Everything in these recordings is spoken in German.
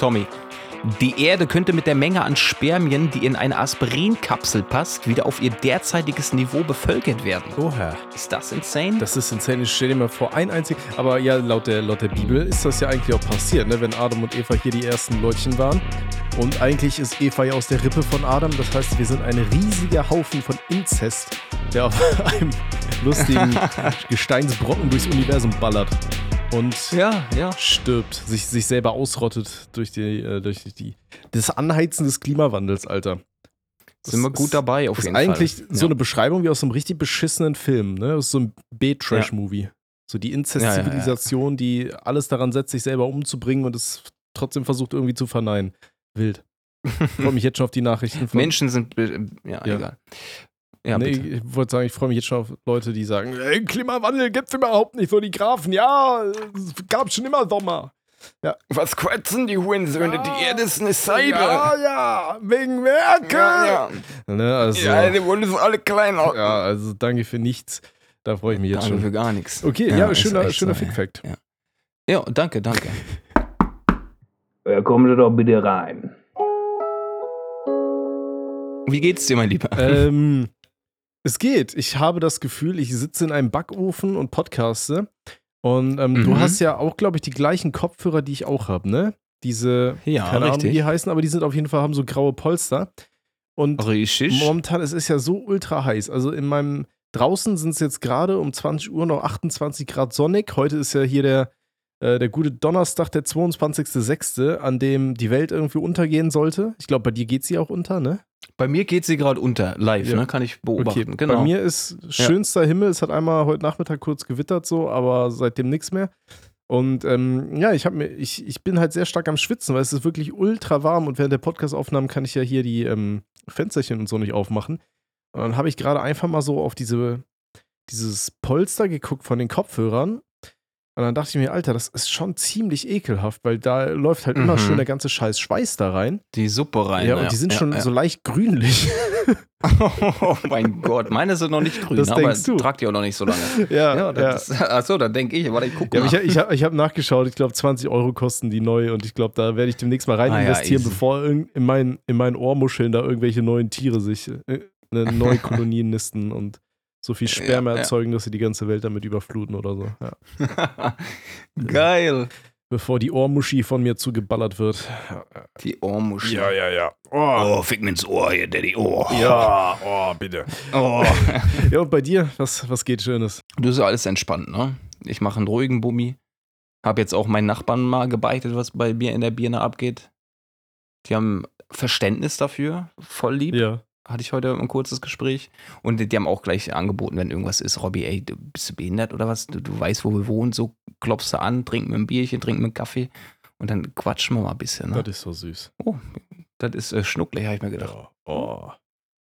Tommy. Die Erde könnte mit der Menge an Spermien, die in eine Aspirinkapsel passt, wieder auf ihr derzeitiges Niveau bevölkert werden. Oha. Ist das insane? Das ist insane. Ich stell dir mal vor, ein einzig. Aber ja, laut der, laut der Bibel ist das ja eigentlich auch passiert, ne? wenn Adam und Eva hier die ersten Leutchen waren. Und eigentlich ist Eva ja aus der Rippe von Adam. Das heißt, wir sind ein riesiger Haufen von Inzest, der auf einem lustigen Gesteinsbrocken durchs Universum ballert. Und ja, ja. stirbt, sich, sich selber ausrottet durch die, äh, durch die, das Anheizen des Klimawandels, Alter. Das Sind wir gut ist- dabei auf Das ist jeden eigentlich Fall. so ja. eine Beschreibung wie aus so einem richtig beschissenen Film, ne? Aus so einem B-Trash-Movie. So die Inzest-Zivilisation, die alles daran setzt, sich selber umzubringen und es trotzdem versucht irgendwie zu verneinen. Wild. Ich freue mich jetzt schon auf die Nachrichten von. Menschen sind. äh, Ja, Ja. egal. Ja, nee, bitte. ich wollte sagen, ich freue mich jetzt schon auf Leute, die sagen, ey, Klimawandel gibt's überhaupt nicht für die Grafen. Ja, es gab schon immer Sommer. Was quatschen die Hurensöhne? Ja. Die Erde ist eine Ja, ja, wegen Merkel. Ne, also, ja, die wollen uns alle klein halten. also danke für nichts. Da freue ich mich jetzt Danke schon. für gar nichts. Okay, ja, ist schöner, schöner so, ja. Fick-Fact. Ja, danke, danke. Ja, kommen Sie doch bitte rein. Wie geht's dir, mein Lieber? ähm, es geht. Ich habe das Gefühl, ich sitze in einem Backofen und podcaste. Und ähm, du Mhm. hast ja auch, glaube ich, die gleichen Kopfhörer, die ich auch habe, ne? Diese, Ja, keine Ahnung, wie richtig. die heißen, aber die sind auf jeden Fall, haben so graue Polster. Und Richtig. momentan, es ist ja so ultra heiß. Also in meinem, draußen sind es jetzt gerade um 20 Uhr noch 28 Grad sonnig. Heute ist ja hier der, äh, der gute Donnerstag, der 22.06., an dem die Welt irgendwie untergehen sollte. Ich glaube, bei dir geht sie auch unter, ne? Bei mir geht sie gerade unter, live, Ja. ne? Kann ich beobachten. Okay, genau. Bei mir ist schönster Himmel. Es hat einmal heute Nachmittag kurz gewittert, so, aber seitdem nichts mehr. Und ähm, ja, ich, mir, ich, ich bin halt sehr stark am Schwitzen, weil es ist wirklich ultra warm und während der Podcast-Aufnahmen kann ich ja hier die ähm, Fensterchen und so nicht aufmachen. Und dann habe ich gerade einfach mal so auf diese, dieses Polster geguckt von den Kopfhörern. Und dann dachte ich mir, Alter, das ist schon ziemlich ekelhaft, weil da läuft halt immer Mhm. schön der ganze Scheiß Schweiß da rein. die Suppe rein. ja, und die sind schon so leicht grünlich. Oh mein Gott, meine sind noch nicht grün, Das aber denkst du. tragt die auch noch nicht so lange. ja, Ja, das Ist, achso, dann denke ich, warte, ich gucke Ja, ich, ich habe hab nachgeschaut, ich glaube 20 Euro kosten die neu und ich glaube, da werde ich demnächst mal rein Ah ja, investieren, bevor irgend- in, meinen, in meinen Ohrmuscheln da irgendwelche neuen Tiere sich äh, eine neue Kolonien nisten und so viel Sperma Ja, ja. erzeugen, dass sie die ganze Welt damit überfluten oder so. Ja. Geil. Bevor die Ohrmuschi von mir zugeballert wird. Die Ohrmuschel. ja, ja. Oh, Oh, fick mir ins Ohr hier, Daddy. Oh. ja, oh, bitte. Oh. Ja, und bei dir, was, was geht Schönes? Du ist ja alles entspannt, ne? Ich mache einen ruhigen Bummi. Hab jetzt auch meinen Nachbarn mal gebeichtet, was bei mir in der Birne abgeht. Die haben Verständnis dafür, voll lieb. Ja. Hatte ich heute ein kurzes Gespräch. Und die, die haben auch gleich angeboten, wenn irgendwas ist, Robby, ey, du bist du behindert oder was? Du, du weißt, wo wir wohnen, so klopfst du an, trinken wir ein Bierchen, trinken wir einen Kaffee und dann quatschen wir mal ein bisschen. Ne? Das ist so süß. Oh, das ist äh, schnucklig, habe ich mir gedacht. Ja. Oh,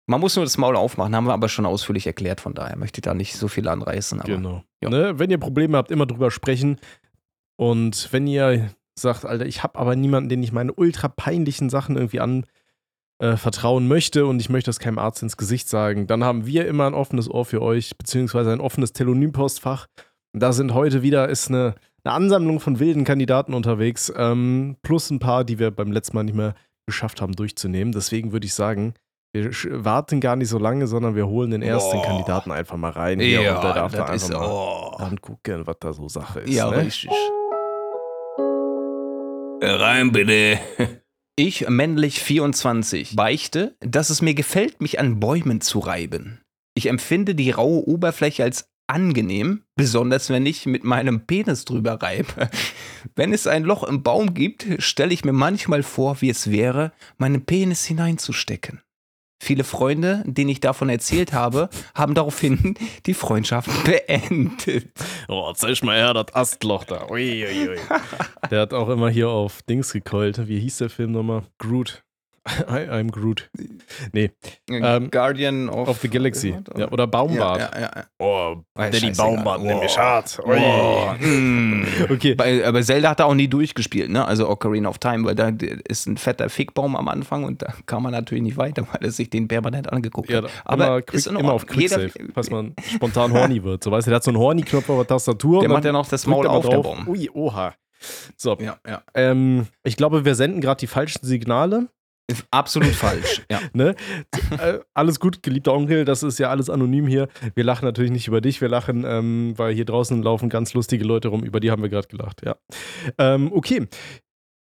Man muss nur das Maul aufmachen, haben wir aber schon ausführlich erklärt, von daher möchte ich da nicht so viel anreißen. Aber Genau. ja. Ne, wenn ihr Probleme habt, immer drüber sprechen. Und wenn ihr sagt, Alter, ich habe aber niemanden, den ich meine ultra peinlichen Sachen irgendwie an äh, vertrauen möchte und ich möchte das keinem Arzt ins Gesicht sagen, dann haben wir immer ein offenes Ohr für euch, beziehungsweise ein offenes Telonym-Postfach. Da sind heute wieder ist eine, eine Ansammlung von wilden Kandidaten unterwegs, ähm, plus ein paar, die wir beim letzten Mal nicht mehr geschafft haben durchzunehmen. Deswegen würde ich sagen, wir warten gar nicht so lange, sondern wir holen den ersten Boah. Kandidaten einfach mal rein. hier und der darf da einfach mal oh. angucken, was da so Sache ist. Ja, ne? richtig. Rein bitte. Ich, männlich 24, beichte, dass es mir gefällt, mich an Bäumen zu reiben. Ich empfinde die raue Oberfläche als angenehm, besonders wenn ich mit meinem Penis drüber reibe. Wenn es ein Loch im Baum gibt, stelle ich mir manchmal vor, wie es wäre, meinen Penis hineinzustecken. Viele Freunde, denen ich davon erzählt habe, haben daraufhin die Freundschaft beendet. Oh, zeig mal her, das Astloch da. Ui, ui, ui. der hat auch immer hier auf Dings gekeult. Wie hieß der Film nochmal? Groot. I, I'm Groot. Nee, Ähm, Guardian of, of the Galaxy. Ja, oder Baumbart. Ja, ja, ja. Oh, Daddy Daddy Baumbart, nimm mich hart. Oh. Okay. Bei, aber Zelda hat er auch nie durchgespielt, ne? Also Ocarina of Time, weil da ist ein fetter Fickbaum am Anfang und da kam man natürlich nicht weiter, weil er sich den permanent angeguckt Ja, hat. aber immer, quick, ist immer auf Quicksave, falls man spontan horny wird. So weißt du, der hat so einen Horny-Knopf auf der Tastatur. Der macht ja noch das Maul auf, der drauf. Baum. Ui, oha. So, Ja, ja. ähm, ich glaube, wir senden gerade die falschen Signale. Absolut falsch. Ja. Ne? äh, alles gut, geliebter Onkel, das ist ja alles anonym hier. Wir lachen natürlich nicht über dich, wir lachen, ähm, weil hier draußen laufen ganz lustige Leute rum, über die haben wir gerade gelacht, ja. Ähm, okay.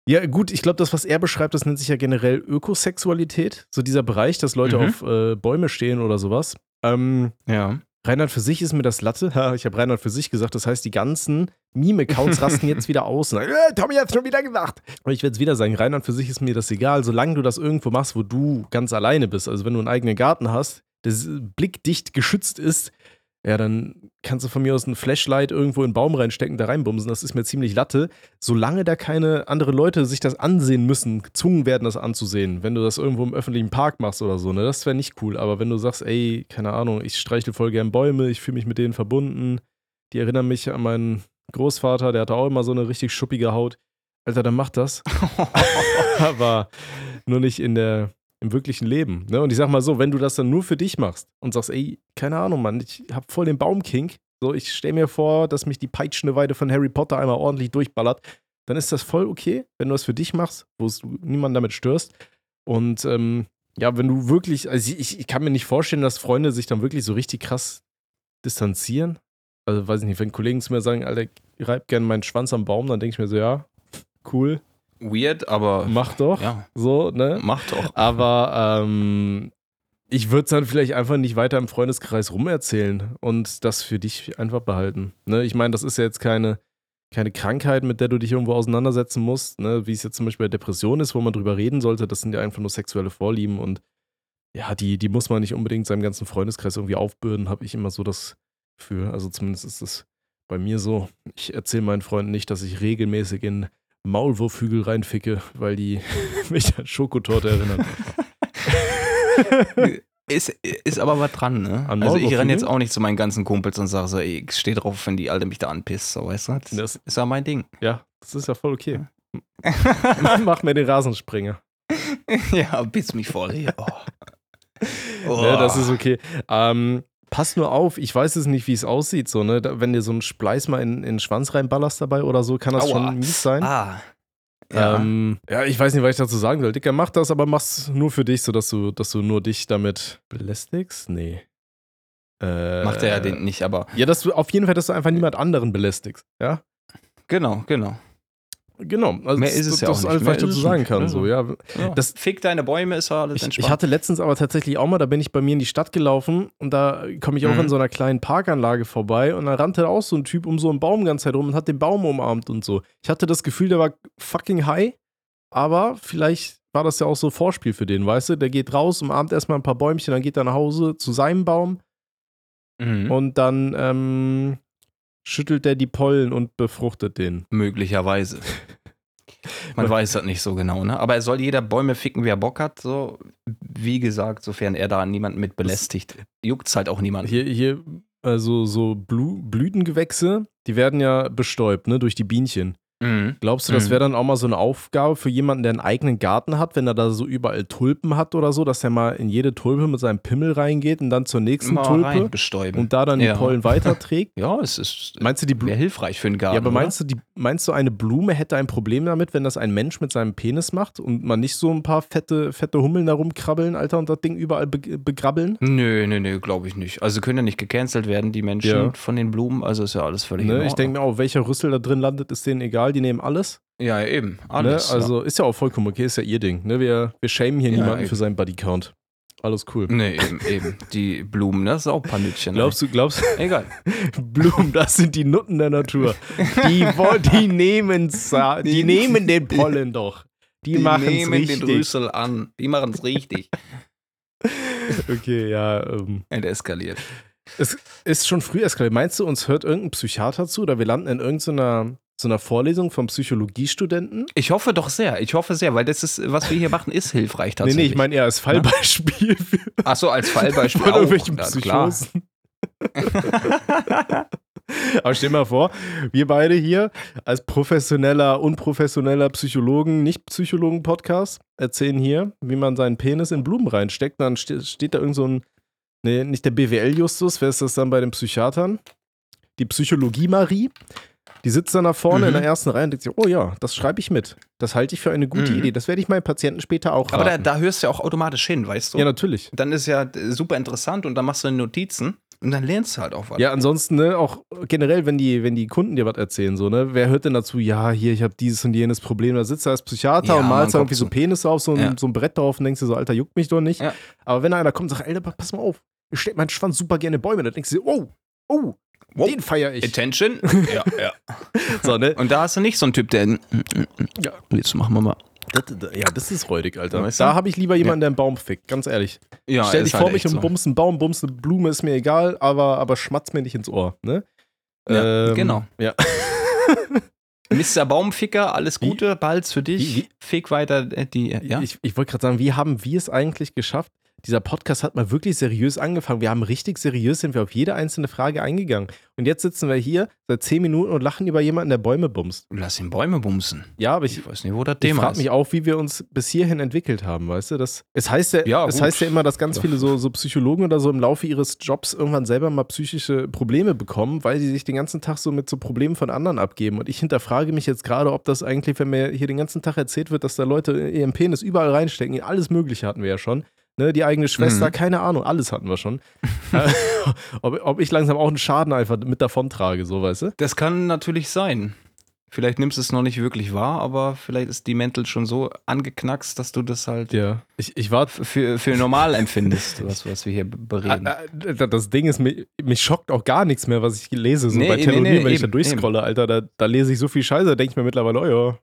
Ja, gut, ich glaube, das, was er beschreibt, das nennt sich ja generell Ökosexualität. So dieser Bereich, dass Leute Mhm. auf äh, Bäume stehen oder sowas. Ähm, ja. Reinhard für sich ist mir das Latte. Ich habe Reinhard für sich gesagt, das heißt, die ganzen Meme-Accounts rasten jetzt wieder aus. Und äh, Tommy hat schon wieder gesagt. Aber ich werde es wieder sagen, Reinhard für sich ist mir das egal, solange du das irgendwo machst, wo du ganz alleine bist. Also wenn du einen eigenen Garten hast, der blickdicht geschützt ist, ja, dann kannst du von mir aus ein Flashlight irgendwo in den Baum reinstecken, da reinbumsen. Das ist mir ziemlich Latte. Solange da keine anderen Leute sich das ansehen müssen, gezwungen werden, das anzusehen. Wenn du das irgendwo im öffentlichen Park machst oder so, ne, das wäre nicht cool. Aber wenn du sagst, ey, keine Ahnung, ich streichle voll gern Bäume, ich fühle mich mit denen verbunden, die erinnern mich an meinen Großvater, der hatte auch immer so eine richtig schuppige Haut. Alter, dann mach das. Aber nur nicht in der, im wirklichen Leben. Ne? Und ich sag mal so, wenn du das dann nur für dich machst und sagst, ey, keine Ahnung, Mann, ich hab voll den Baumkink, so, ich stell mir vor, dass mich die peitschende Weide von Harry Potter einmal ordentlich durchballert, dann ist das voll okay, wenn du das für dich machst, wo du niemanden damit störst. Und ähm, ja, wenn du wirklich, also ich, ich kann mir nicht vorstellen, dass Freunde sich dann wirklich so richtig krass distanzieren. Also weiß ich nicht, wenn Kollegen zu mir sagen, Alter, reib gerne meinen Schwanz am Baum, dann denke ich mir so, ja, cool, Weird, aber mach doch. ja, So, ne? mach doch. Aber ähm, ich würde es dann vielleicht einfach nicht weiter im Freundeskreis rumerzählen und das für dich einfach behalten. Ne? Ich meine, das ist ja jetzt keine, keine Krankheit, mit der du dich irgendwo auseinandersetzen musst, ne? wie es jetzt zum Beispiel bei Depression ist, wo man drüber reden sollte. Das sind ja einfach nur sexuelle Vorlieben und ja, die, die muss man nicht unbedingt seinem ganzen Freundeskreis irgendwie aufbürden, habe ich immer so das Gefühl. Also zumindest ist es bei mir so. Ich erzähle meinen Freunden nicht, dass ich regelmäßig in Maulwurfhügel reinficke, weil die mich an Schokotorte erinnern. Ist, ist aber was dran, ne? An also ich renne jetzt auch nicht zu meinen ganzen Kumpels und sage so, ey, ich steh drauf, wenn die Alte mich da anpisst, so, weißt du? Das, Das- ist ja mein Ding. Ja, das ist ja voll okay. Mach mir den Rasenspringer. ja, biss mich voll hier. Oh. Oh. Ne, das ist okay. Ähm, pass nur auf, ich weiß es nicht, wie es aussieht. So, ne? da, wenn dir so ein Spleiß mal in, in den Schwanz reinballerst dabei oder so, kann das Aua. schon mies sein. Ah. Ja. Ähm, ja, ich weiß nicht, was ich dazu sagen soll. Dicker, mach das, aber mach's nur für dich, sodass du, dass du nur dich damit belästigst? Nee. Äh, Macht er ja den nicht, aber Ja, dass du auf jeden Fall, dass du einfach niemand anderen belästigst. Ja? genau, genau. Genau. Also Mehr das, ist es ja das auch nicht. alles, was Mehr ich dazu ist es sagen kann. Ja. So, ja. Ja. Das- Fick deine Bäume ist ja alles Ich, entspannt. ich hatte letztens aber tatsächlich auch mal, da bin ich bei mir in die Stadt gelaufen und da komme ich auch Mhm. in so einer kleinen Parkanlage vorbei und da rannte auch so ein Typ um so einen Baum ganz Zeit rum und hat den Baum umarmt und so. Ich hatte das Gefühl, der war fucking high, aber vielleicht war das ja auch so Vorspiel für den, weißt du? Der geht raus, umarmt erstmal ein paar Bäumchen, dann geht er nach Hause zu seinem Baum Mhm. und dann ähm, schüttelt er die Pollen und befruchtet den. Möglicherweise. Man weiß das nicht so genau, ne? Aber er soll jeder Bäume ficken, wie er Bock hat. So, wie gesagt, sofern er da niemanden mit belästigt, juckt's halt auch niemanden. Hier, hier, also so Blu Blütengewächse, die werden ja bestäubt, ne, durch die Bienchen. Mhm. Glaubst du, das Mhm. wäre dann auch mal so eine Aufgabe für jemanden, der einen eigenen Garten hat, wenn er da so überall Tulpen hat oder so, dass er mal in jede Tulpe mit seinem Pimmel reingeht und dann zur nächsten Mal Tulpe und da dann Ja. die Pollen weiterträgt? ja, es ist Meinst du, die Blu wäre hilfreich für einen Garten. ja, aber meinst du, die, meinst du, eine Blume hätte ein Problem damit, wenn das ein Mensch mit seinem Penis macht und man nicht so ein paar fette, fette Hummeln da rumkrabbeln, Alter, und das Ding überall be begrabbeln? Nö, nö, nö, glaube ich nicht. Also können ja nicht gecancelt werden, die Menschen Ja. von den Blumen. Also ist ja alles völlig Ne? Ich denke mir auch, welcher Rüssel da drin landet, ist denen egal, die nehmen alles. Ja, eben. Alles. ne? Also ist ja auch vollkommen okay, ist ja ihr Ding. Ne? Wir, wir shamen hier Ja, niemanden eben. für seinen Bodycount. Alles cool. ja. Nee, eben, eben. Die Blumen, das ist auch Panütchen. Glaubst du, glaubst ey. Egal. Blumen, das sind die Nutten der Natur. Die, die, nehmen's, die, Die- nehmen den Pollen doch. Die, machen's nehmen richtig. den Rüssel an. Die machen es richtig. Okay, ja. Ähm, Enteskaliert. es ist schon früh eskaliert. Meinst du, uns hört irgendein Psychiater zu oder wir landen in irgendeiner so einer Vorlesung vom Psychologiestudenten? Ich hoffe doch sehr. Ich hoffe sehr, weil das ist, was wir hier machen, ist hilfreich Nee, tatsächlich. nee, ich meine eher als Fallbeispiel für Ach so, als Fallbeispiel von auch. irgendwelchen. Psychosen. Aber stell mal vor, wir beide hier als professioneller, unprofessioneller Psychologen, Nicht-Psychologen-Podcast erzählen hier, wie man seinen Penis in Blumen reinsteckt. Dann ste steht da irgend so ein, nee, nicht der BWL-Justus, wer ist das dann bei den Psychiatern? Die Psychologie-Marie. Die sitzt dann da vorne Mhm. in der ersten Reihe und denkt sich, oh ja, das schreibe ich mit. Das halte ich für eine gute Mhm. Idee. Das werde ich meinen Patienten später auch Aber da, raten. da hörst du ja auch automatisch hin, weißt du? ja, natürlich. Dann ist ja äh, super interessant und dann machst du Notizen und dann lernst du halt auch was. Ja, ansonsten, ne, auch generell, wenn die, wenn die Kunden dir was erzählen, so, ne, wer hört denn dazu, ja, hier, ich habe dieses und jenes Problem, da sitzt er als Psychiater Ja, und malst da irgendwie so. Penisse auf so ein, Ja. so ein Brett drauf und denkst dir so, Alter, juckt mich doch nicht. Ja. Aber wenn einer kommt und sagt, Alter, pass mal auf, ich steck meinen Schwanz super gerne in Bäume, dann denkst du dir, oh, oh, Wow. den feier ich. Attention. ja, ja. So, ne? Und da hast du nicht so einen Typ, der. Ja. Jetzt machen wir mal. Das, das- ja, das ist räudig, Alter. Weißt du? Da habe ich lieber jemanden, der einen Baum fickt, ganz ehrlich. Ja, Stell ist dich vor halt mich und so. bums einen Baum, bums eine Blume, ist mir egal, aber, aber schmatz mir nicht ins Ohr, ne? Ja, genau. Ja. Mr. Baumficker, alles Wie- Gute, bald für dich. wie- wie- Fick weiter äh, die. Ja? Ich, ich wollte gerade sagen, wie haben wir es eigentlich geschafft? Dieser Podcast hat mal wirklich seriös angefangen. Wir haben richtig seriös, sind wir auf jede einzelne Frage eingegangen. Und jetzt sitzen wir hier seit zehn Minuten und lachen über jemanden, der Bäume bumst. Lass ihn Bäume bumsen. Ja, aber ich, Ich weiß nicht, wo das ich Thema frage ist. mich auch, wie wir uns bis hierhin entwickelt haben, weißt du? Das, es, heißt ja, Ja, es heißt ja immer, dass ganz viele so, so Psychologen oder so im Laufe ihres Jobs irgendwann selber mal psychische Probleme bekommen, weil sie sich den ganzen Tag so mit so Problemen von anderen abgeben. Und ich hinterfrage mich jetzt gerade, ob das eigentlich, wenn mir hier den ganzen Tag erzählt wird, dass da Leute ihren Penis überall reinstecken, alles Mögliche hatten wir ja schon. Ne, die eigene Schwester, Mhm. keine Ahnung, alles hatten wir schon. Ob, ob ich langsam auch einen Schaden einfach mit davon trage, so weißt du? Das kann natürlich sein. Vielleicht nimmst du es noch nicht wirklich wahr, aber vielleicht ist die Mental schon so angeknackst, dass du das halt Ja. Ich, ich war für, für normal empfindest, was, was wir hier bereden. Ah, ah, Das Ding ist, mich, mich schockt auch gar nichts mehr, was ich lese. So Nee, bei nee, Telonym, nee, wenn ich da eben, durchscrolle, Alter, da, da lese ich so viel Scheiße, da denke ich mir mittlerweile, oh ja,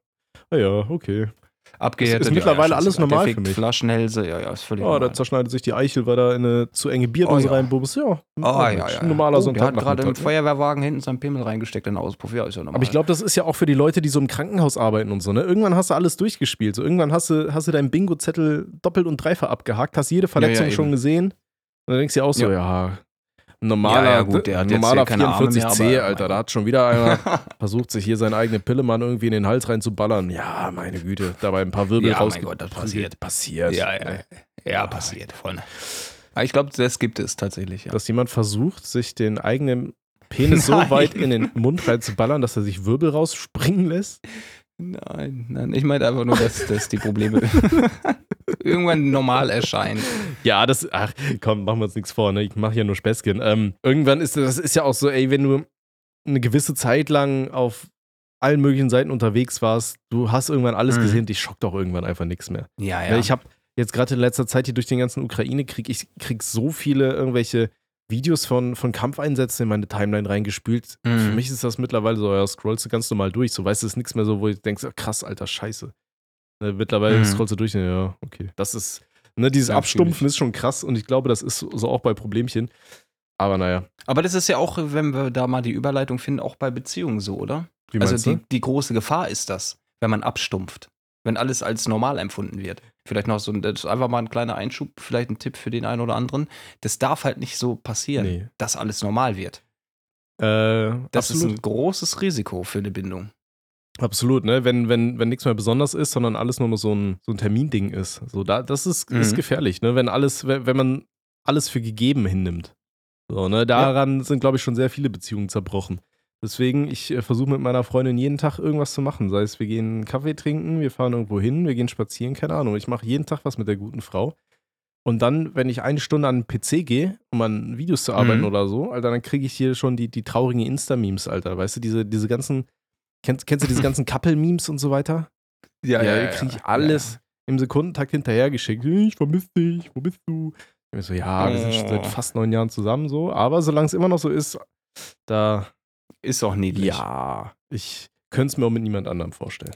oh ja, okay. Abgehärtet. ist mittlerweile ja, alles scheißegal. normal für mich. Flaschenhälse, ja, ja, ist völlig Oh, da normal. zerschneidet sich die Eichel, weil da in eine zu enge Bierdose Oh, ja. reinbubst. Ja, Oh, ja, ja. ein normaler oh, der hat gerade im? Feuerwehrwagen hinten seinen Pimmel reingesteckt in den Auspuff. Ja, ist ja normal. Aber ich glaube, das ist ja auch für die Leute, die so im Krankenhaus arbeiten und so, ne? Irgendwann hast du alles durchgespielt. So, irgendwann hast du, hast du deinen Bingo-Zettel doppelt und dreifach abgehakt, hast jede Verletzung ja, schon gesehen. Und dann denkst du dir auch so, ja, normaler, Ja, ja, gut, der hat jetzt normaler Arme 44C, mehr, aber- Alter, da hat schon wieder einer versucht, sich hier seine eigene Pillemann irgendwie in den Hals reinzuballern. Ja, meine Güte, dabei ein paar Wirbel Ja, mein raus. Gott, das passiert. Passiert. ja, ja, ja, passiert. Voll. Aber ich glaube, das gibt es tatsächlich, ja. Dass jemand versucht, sich den eigenen Penis so Nein. weit in den Mund reinzuballern, dass er sich Wirbel rausspringen lässt. Nein, nein, ich meine einfach nur, dass, dass die Probleme irgendwann normal erscheinen. Ja, das, ach, komm, machen wir uns nichts vor, ne? Ich mache hier nur Späßchen. Ähm, irgendwann ist das ist ja auch so, ey, wenn du eine gewisse Zeit lang auf allen möglichen Seiten unterwegs warst, du hast irgendwann alles Mhm. gesehen, dich schockt auch irgendwann einfach nichts mehr. Ja, Weil Ich habe jetzt gerade in letzter Zeit hier durch den ganzen Ukraine-Krieg, ich krieg so viele irgendwelche Videos von, von Kampfeinsätzen in meine Timeline reingespült. Mhm. Für mich ist das mittlerweile so, ja, scrollst du ganz normal durch. So weißt du, es ist nichts mehr so, wo du denkst, krass, alter Scheiße. Ne, mittlerweile Mhm. scrollst du durch, ne, ja, okay. Das ist, ne, dieses Ja, Abstumpfen ist schon krass und ich glaube, das ist so auch bei Problemchen. Aber naja, Aber das ist ja auch, wenn wir da mal die Überleitung finden, auch bei Beziehungen so, oder? wie also die, die große Gefahr ist das, wenn man abstumpft. Wenn alles als normal empfunden wird. Vielleicht noch so ein, das ist einfach mal ein kleiner Einschub, vielleicht ein Tipp für den einen oder anderen. Das darf halt nicht so passieren, Nee. dass alles normal wird. Äh, Das absolut. ist ein großes Risiko für eine Bindung. Absolut, ne? Wenn, wenn, wenn nichts mehr besonders ist, sondern alles nur noch so ein, so ein Terminding ist. So, da, das ist, ist Mhm. gefährlich, ne? Wenn alles, wenn, wenn man alles für gegeben hinnimmt. So, ne? Daran sind, glaube ich, schon sehr viele Beziehungen zerbrochen. Deswegen, ich äh, versuche mit meiner Freundin jeden Tag irgendwas zu machen. Sei es, wir gehen Kaffee trinken, wir fahren irgendwo hin, wir gehen spazieren, keine Ahnung. Ich mache jeden Tag was mit der guten Frau. Und dann, wenn ich eine Stunde an den PC gehe, um an Videos zu arbeiten Mhm. oder so, Alter, dann kriege ich hier schon die, die traurigen Insta-Memes, Alter. Weißt du, diese, diese ganzen, kennst, kennst du diese ganzen Couple-Memes und so weiter? Ja, ja, kriege ich alles im Sekundentakt hinterhergeschickt. Ich vermisse dich, wo bist du? Ich so, ja, wir sind schon seit Oh. fast neun Jahren zusammen so, aber solange es immer noch so ist, da, Ist auch niedlich. ja, ich könnte es mir auch mit niemand anderem vorstellen.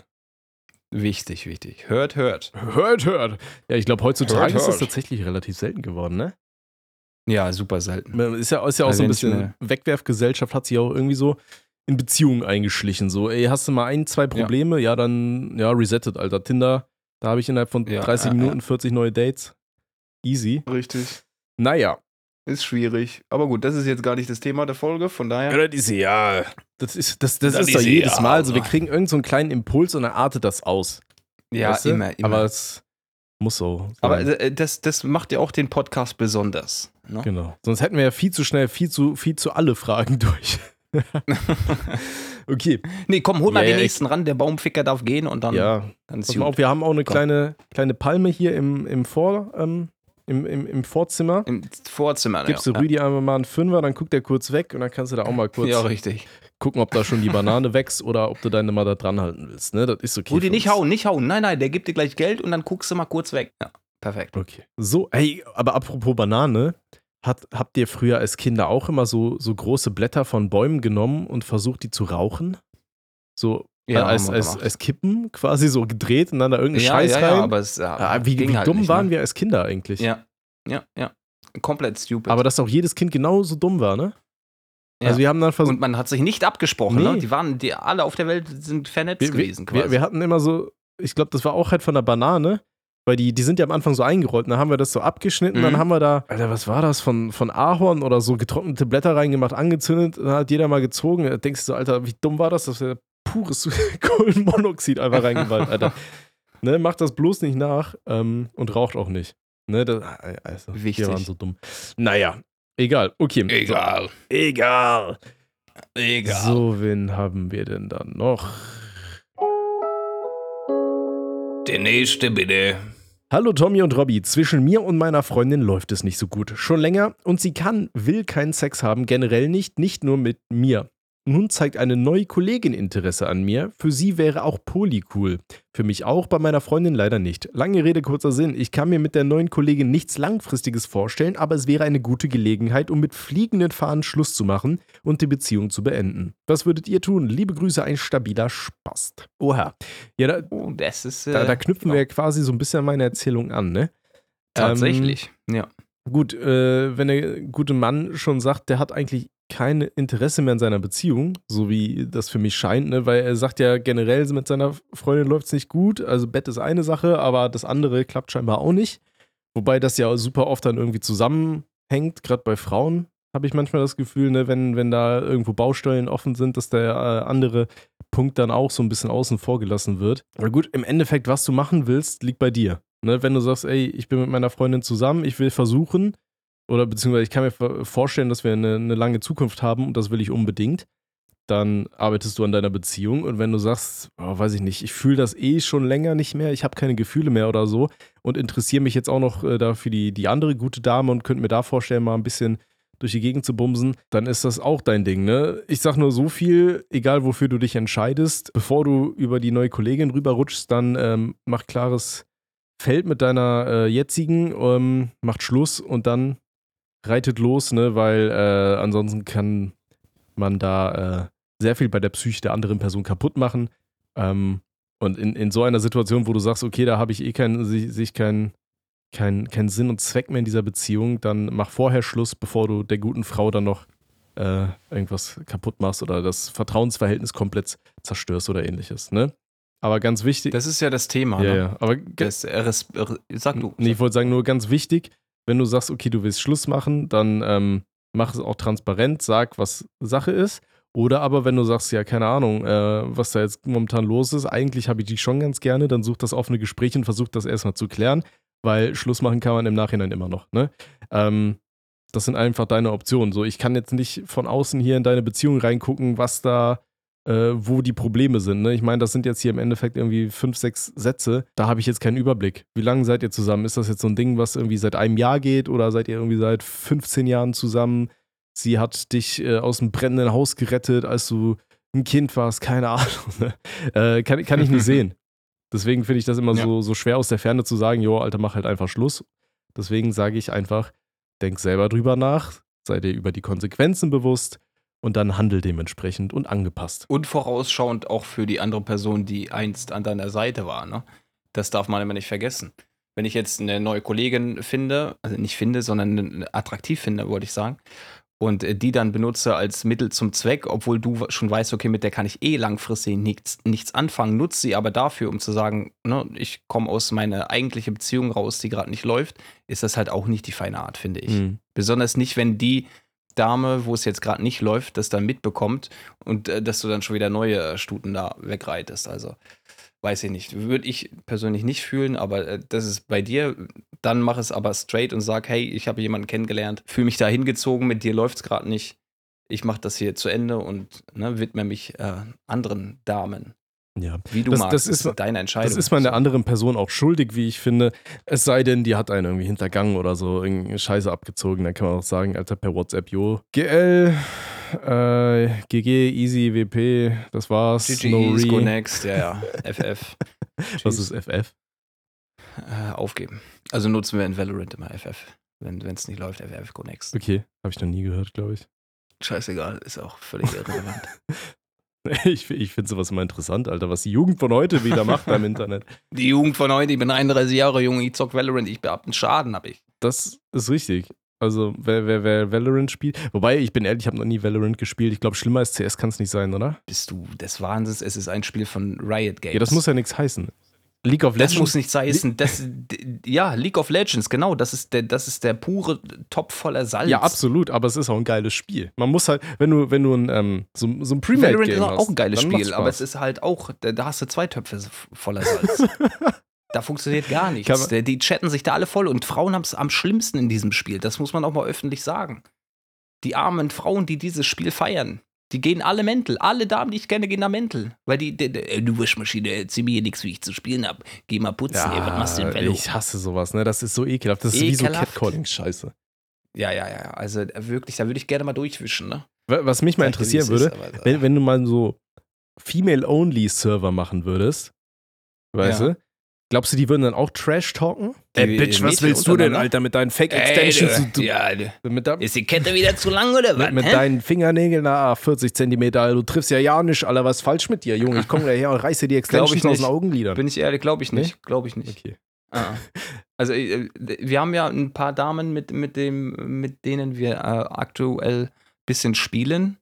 Wichtig, wichtig. Hört, hört. Hört, hört. Ja, ich glaube, heutzutage Hört, ist das tatsächlich relativ selten geworden, ne? Ja, super selten. Ist ja, ist ja auch Also so ein bisschen, Wegwerfgesellschaft hat sich auch irgendwie so in Beziehungen eingeschlichen. So, ey, hast du mal ein, zwei Probleme? Ja, dann, ja, resettet, Alter. Tinder, da habe ich innerhalb von Ja, 30 ja, ja. Minuten 40 neue Dates. Easy. Richtig. Naja. Ist schwierig. Aber gut, das ist jetzt gar nicht das Thema der Folge, von daher. Ja, das ist ja. Das ist, das, das Das ist doch jedes ja, Mal. Also, wir kriegen irgendeinen so einen kleinen Impuls und dann artet das aus. Ja, weißt du? immer, immer. Aber es muss so. Sein. Aber äh, das, das macht ja auch den Podcast besonders. Ne? Genau. Sonst hätten wir ja viel zu schnell, viel zu, viel zu alle Fragen durch. Okay, Nee, komm, hol mal Ja, den nächsten ran. Der Baumficker darf gehen und dann, ja. dann ist Pass mal gut. auf, wir haben auch eine Komm. kleine, kleine Palme hier im, im, Vor, ähm, im, im, im Vorzimmer. Im Vorzimmer. Gibst ja. du Rüdi einmal mal einen Fünfer, dann guckt er kurz weg und dann kannst du da auch mal kurz Ja, richtig. gucken, ob da schon die Banane wächst oder ob du deine mal da dran halten willst. Ne? Das ist okay. Rudi, für nicht hauen, nicht hauen. Nein, nein, der gibt dir gleich Geld und dann guckst du mal kurz weg. Ja, perfekt. Okay. So, hey, aber apropos Banane, hat, habt ihr früher als Kinder auch immer so, so große Blätter von Bäumen genommen und versucht, die zu rauchen? So Ja, äh, als, wir als, gemacht. als Kippen quasi so gedreht und dann da irgendeinen Ja, Scheiß ja, rein? ja, aber es ja, Ah, wie wie halt dumm nicht, waren ne? wir als Kinder eigentlich? Ja, ja, ja. Komplett stupid. Aber dass auch jedes Kind genauso dumm war, ne? Ja. Also wir haben dann versucht, und man hat sich nicht abgesprochen, Nee. ne? Die waren, die alle auf der Welt sind vernetzt wir, gewesen quasi. wir, wir hatten immer so, ich glaube, das war auch halt von der Banane, weil die, die sind ja am Anfang so eingerollt. Und dann haben wir das so abgeschnitten, Mhm. dann haben wir da, Alter, was war das, von, von Ahorn oder so getrocknete Blätter reingemacht, angezündet, dann hat jeder mal gezogen. Da denkst du so, Alter, wie dumm war das, dass wir pures Kohlenmonoxid einfach reingeballt, Alter. ne, macht das bloß nicht nach ähm, und raucht auch nicht. Ne, das, also, Wichtig. wir waren so dumm. Naja, egal, okay. Egal. Egal. Egal. So, wen haben wir denn dann noch? Der nächste bitte. Hallo Tommy und Robby, zwischen mir und meiner Freundin läuft es nicht so gut. Schon länger und sie kann, will keinen Sex haben, generell nicht, nicht nur mit mir. Nun zeigt eine neue Kollegin Interesse an mir. Für sie wäre auch Poly cool. Für mich auch, bei meiner Freundin leider nicht. Lange Rede, kurzer Sinn. Ich kann mir mit der neuen Kollegin nichts Langfristiges vorstellen, aber es wäre eine gute Gelegenheit, um mit fliegenden Fahnen Schluss zu machen und die Beziehung zu beenden. Was würdet ihr tun? Liebe Grüße, ein stabiler Spast. Oha. Ja, da, Oh, das ist. Äh, da, da knüpfen ja, wir quasi so ein bisschen an meine Erzählung an, ne? Tatsächlich. ja. Gut, äh, wenn der gute Mann schon sagt, der hat eigentlich kein Interesse mehr in seiner Beziehung, so wie das für mich scheint, ne? weil er sagt ja generell mit seiner Freundin läuft es nicht gut, also Bett ist eine Sache, aber das andere klappt scheinbar auch nicht. Wobei das ja super oft dann irgendwie zusammenhängt, gerade bei Frauen habe ich manchmal das Gefühl, ne? wenn, wenn da irgendwo Baustellen offen sind, dass der äh, andere Punkt dann auch so ein bisschen außen vor gelassen wird. Aber gut, im Endeffekt, was du machen willst, liegt bei dir. Ne? Wenn du sagst, ey, ich bin mit meiner Freundin zusammen, ich will versuchen, oder beziehungsweise ich kann mir vorstellen, dass wir eine, eine lange Zukunft haben und das will ich unbedingt, dann arbeitest du an deiner Beziehung und wenn du sagst, oh, weiß ich nicht, ich fühle das eh schon länger nicht mehr, ich habe keine Gefühle mehr oder so und interessiere mich jetzt auch noch äh, da für die, die andere gute Dame und könnte mir da vorstellen, mal ein bisschen durch die Gegend zu bumsen, dann ist das auch dein Ding, ne? Ich sag nur so viel, egal wofür du dich entscheidest, bevor du über die neue Kollegin rüberrutschst, dann ähm, mach klares Feld mit deiner äh, jetzigen, ähm, macht Schluss und dann reitet los, ne? Weil äh, ansonsten kann man da äh, sehr viel bei der Psyche der anderen Person kaputt machen. Ähm, und in, in so einer Situation, wo du sagst, okay, da habe ich eh keinen, sich, keinen kein, kein Sinn und Zweck mehr in dieser Beziehung, dann mach vorher Schluss, bevor du der guten Frau dann noch äh, irgendwas kaputt machst oder das Vertrauensverhältnis komplett zerstörst oder ähnliches, ne? Aber ganz wichtig. Das ist ja das Thema. ja, ne? ja. Aber Das, sag du. Nee, ich wollte sagen, nur ganz wichtig, wenn du sagst, okay, du willst Schluss machen, dann ähm, mach es auch transparent, sag, was Sache ist. Oder aber wenn du sagst, ja, keine Ahnung, äh, was da jetzt momentan los ist, eigentlich habe ich dich schon ganz gerne, dann such das offene Gespräch und versuch das erstmal zu klären, weil Schluss machen kann man im Nachhinein immer noch. Ne? Ähm, das sind einfach deine Optionen. So, ich kann jetzt nicht von außen hier in deine Beziehung reingucken, was da, äh, wo die Probleme sind. Ne? Ich meine, das sind jetzt hier im Endeffekt irgendwie fünf, sechs Sätze. Da habe ich jetzt keinen Überblick. Wie lange seid ihr zusammen? Ist das jetzt so ein Ding, was irgendwie seit einem Jahr geht oder seid ihr irgendwie seit 15 Jahren zusammen? Sie hat dich äh, aus dem brennenden Haus gerettet, als du ein Kind warst, keine Ahnung. Ne? Äh, kann, kann ich nicht sehen. Deswegen finde ich das immer Ja. so, so schwer aus der Ferne zu sagen, jo, Alter, mach halt einfach Schluss. Deswegen sage ich einfach, denk selber drüber nach, sei dir über die Konsequenzen bewusst und dann handel dementsprechend und angepasst. Und vorausschauend auch für die andere Person, die einst an deiner Seite war. Ne? Das darf man immer nicht vergessen. Wenn ich jetzt eine neue Kollegin finde, also nicht finde, sondern attraktiv finde, wollte ich sagen, und die dann benutze als Mittel zum Zweck, obwohl du schon weißt, okay, mit der kann ich eh langfristig nichts, nichts anfangen, nutze sie aber dafür, um zu sagen, ne, ich komme aus meiner eigentlichen Beziehung raus, die gerade nicht läuft, ist das halt auch nicht die feine Art, finde ich. Mhm. Besonders nicht, wenn die Dame, wo es jetzt gerade nicht läuft, das dann mitbekommt und äh, dass du dann schon wieder neue äh, Stuten da wegreitest. Also weiß ich nicht. Würde ich persönlich nicht fühlen, aber äh, das ist bei dir. Dann mach es aber straight und sag, hey, ich habe jemanden kennengelernt, fühle mich da hingezogen, mit dir läuft es gerade nicht. ich mache das hier zu Ende und ne, widme mich äh, anderen Damen. Ja. Wie du Das- magst, das ist- deine Entscheidung. Das ist man der anderen Person auch schuldig, wie ich finde. Es sei denn, die hat einen irgendwie hintergangen oder so, irgendeine Scheiße abgezogen. Dann kann man auch sagen, Alter, per WhatsApp, jo. GL, äh, GG, Easy, WP, das war's. GG, no go re. next, ja, ja. FF. Was ist FF? Äh, aufgeben. Also nutzen wir in Valorant immer FF. Wenn es nicht läuft, FF, go next. Okay, habe ich noch nie gehört, glaube ich. Scheißegal, ist auch völlig irrelevant. Ich, ich finde sowas immer interessant, Alter, was die Jugend von heute wieder macht beim Internet. Die Jugend von heute, ich bin 31 Jahre jung, ich zock Valorant, ich hab einen Schaden, hab ich. Das ist richtig. Also, wer, wer, wer Valorant spielt. Wobei, ich bin ehrlich, ich habe noch nie Valorant gespielt. Ich glaube, schlimmer als CS kann es nicht sein, oder? Bist du des Wahnsinns, es ist ein Spiel von Riot Games. Ja, das muss ja nichts heißen. League of Das Legends. muss nichts heißen. Das, ja, League of Legends, genau. Das ist der, das ist der pure Topf voller Salz. Ja, absolut, aber es ist auch ein geiles Spiel. Man muss halt, wenn du, wenn du ein, ähm, so, so ein Premade Valorant Game ist auch ein geiles Spiel, aber es ist halt auch, da, hast du zwei Töpfe voller Salz. da funktioniert gar nichts. Die chatten sich da alle voll und Frauen haben es am schlimmsten in diesem Spiel. Das muss man auch mal öffentlich sagen. Die armen Frauen, die dieses Spiel feiern, die gehen alle mental. Alle Damen, die ich kenne, gehen da mental. Weil die, die, die du Waschmaschine, erzähl mir hier nichts, wie ich zu spielen hab. Geh mal putzen, ey, was machst du denn, Fellow? ich hasse sowas, ne? Das ist so ekelhaft. Das ist wie so Ekelhaft. Catcalling-Scheiße. Ja, ja, ja. Also äh, wirklich, da würde ich gerne mal durchwischen, ne? Wa- Was mich mal interessieren es würde, ist, aber- wenn, wenn du mal so Female-Only-Server machen würdest, weißt Ja. du, glaubst du, die würden dann auch Trash talken? Die Ey, Bitch, was willst du denn? Alter, mit deinen Ey, Fake-Extensions? du, Du- ja, mit, ist die Kette wieder zu lang oder was? mit, mit hä? deinen Fingernägeln, na, 40 Zentimeter, du triffst ja ja nicht, Alter, was ist falsch mit dir, Junge? Ich komme daher und reiße ich Extensions aus den nicht. Augenlidern. Bin ich ehrlich, glaube ich nicht. Glaube ich nicht. okay. Ah. Also äh, wir haben ja ein paar Damen, mit, mit, dem, mit denen wir äh, aktuell ein bisschen spielen.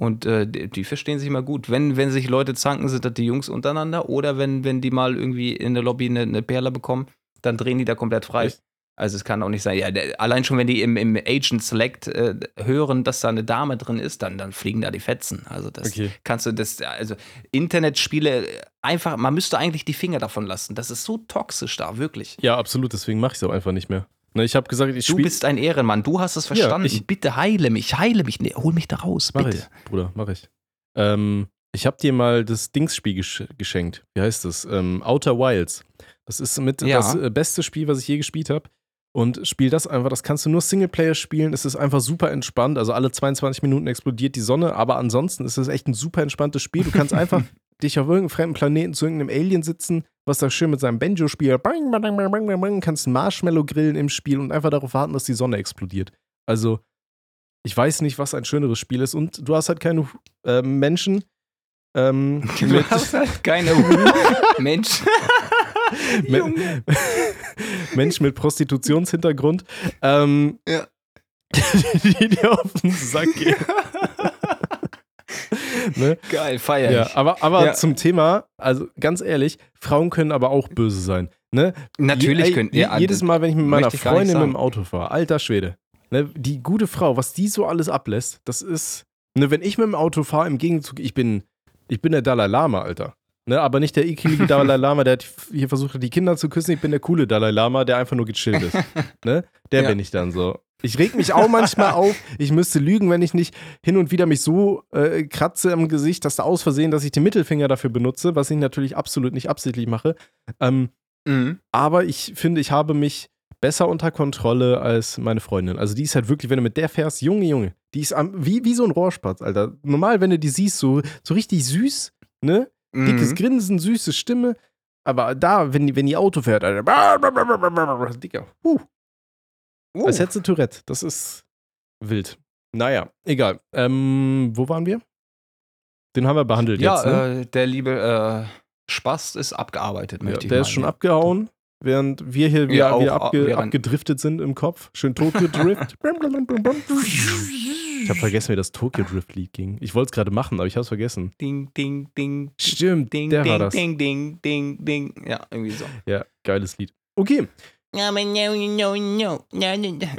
Und äh, die, verstehen sich immer gut. Wenn, wenn sich Leute zanken, sind das die Jungs untereinander. Oder wenn, wenn die mal irgendwie in der Lobby eine, eine Perle bekommen, dann drehen die da komplett frei. Echt? Also es kann auch nicht sein. Ja, der, allein schon, wenn die im, im Agent Select äh, hören, dass da eine Dame drin ist, dann, dann fliegen da die Fetzen. Also das Okay. kannst du das, also Internetspiele einfach, man müsste eigentlich die Finger davon lassen. Das ist so toxisch da, wirklich. Ja, absolut, deswegen mache ich es auch einfach nicht mehr. Ne, ich habe gesagt, ich Du spiele. bist ein Ehrenmann, du hast es verstanden. ich- bitte heile mich, heile mich. Nee, hol mich da raus, Mach bitte. ich, Bruder, mach ich. Ähm, ich habe dir mal das Dingsspiel gesch geschenkt. Wie heißt das? Ähm, Outer Wilds. Das ist mit Ja. das äh, beste Spiel, was ich je gespielt habe. Und spiel das einfach, das kannst du nur Singleplayer spielen. Es ist einfach super entspannt. Also alle 22 Minuten explodiert die Sonne, aber ansonsten ist es echt ein super entspanntes Spiel. Du kannst einfach dich auf irgendeinem fremden Planeten zu irgendeinem Alien sitzen, was da schön mit seinem Banjo spielt. Bang, bang, bang, bang, bang, bang, kannst Marshmallow grillen im Spiel und einfach darauf warten, dass die Sonne explodiert. Also, ich weiß nicht, was ein schöneres Spiel ist. Und du hast halt keine äh, Menschen. Ähm, Du hast halt keine Mensch. Junge. Menschen mit Prostitutionshintergrund, ähm, Ja. die dir auf den Sack gehen. Ne? Geil, feier Ja, ich. aber, aber Ja. zum Thema, also ganz ehrlich, Frauen können aber auch böse sein. Ne? Natürlich Je- können je- ja, Jedes Mal, wenn ich mit meiner Freundin mit dem. Auto fahre, alter Schwede, ne, die gute Frau, was die so alles ablässt, das ist, ne, wenn ich mit dem Auto fahre, im Gegenzug, ich bin, ich bin der Dalai Lama, Alter. Ne, aber nicht der ekelige Dalai Lama, der hier versucht hat, die Kinder zu küssen. Ich bin der coole Dalai Lama, der einfach nur gechillt ist. Ne? Der Ja. bin ich dann so. Ich reg mich auch manchmal auf. Ich müsste lügen, wenn ich nicht hin und wieder mich so äh, kratze im Gesicht, dass da aus Versehen, dass ich den Mittelfinger dafür benutze, was ich natürlich absolut nicht absichtlich mache. Ähm, Mhm. aber ich finde, ich habe mich besser unter Kontrolle als meine Freundin. Also die ist halt wirklich, wenn du mit der fährst, Junge, Junge, die ist am, wie, wie so ein Rohrspatz, Alter. Normal, wenn du die siehst, so, so richtig süß, ne? Dickes Mhm. Grinsen, süße Stimme. Aber da, wenn die, wenn die Auto fährt, Alter, Dicker, huh, Uh, als hättest du Tourette. Das ist wild. Naja, egal. Ähm, wo waren wir? Den haben wir behandelt ja, jetzt, ne? äh, der liebe äh, Spast ist abgearbeitet, Ja, möchte ich der meinen. ist schon abgehauen, während wir hier wieder, Ja, wieder abge abgedriftet sind im Kopf. Schön Tokyo Drift. ich habe vergessen, wie das Tokyo Drift Lied ging. Ich wollte es gerade machen, aber ich habe es vergessen. Ding, ding, ding, Stimmt, ding, der ding, war das. ding, ding, ding, ding. Ja, irgendwie so. Ja, geiles Lied. Okay,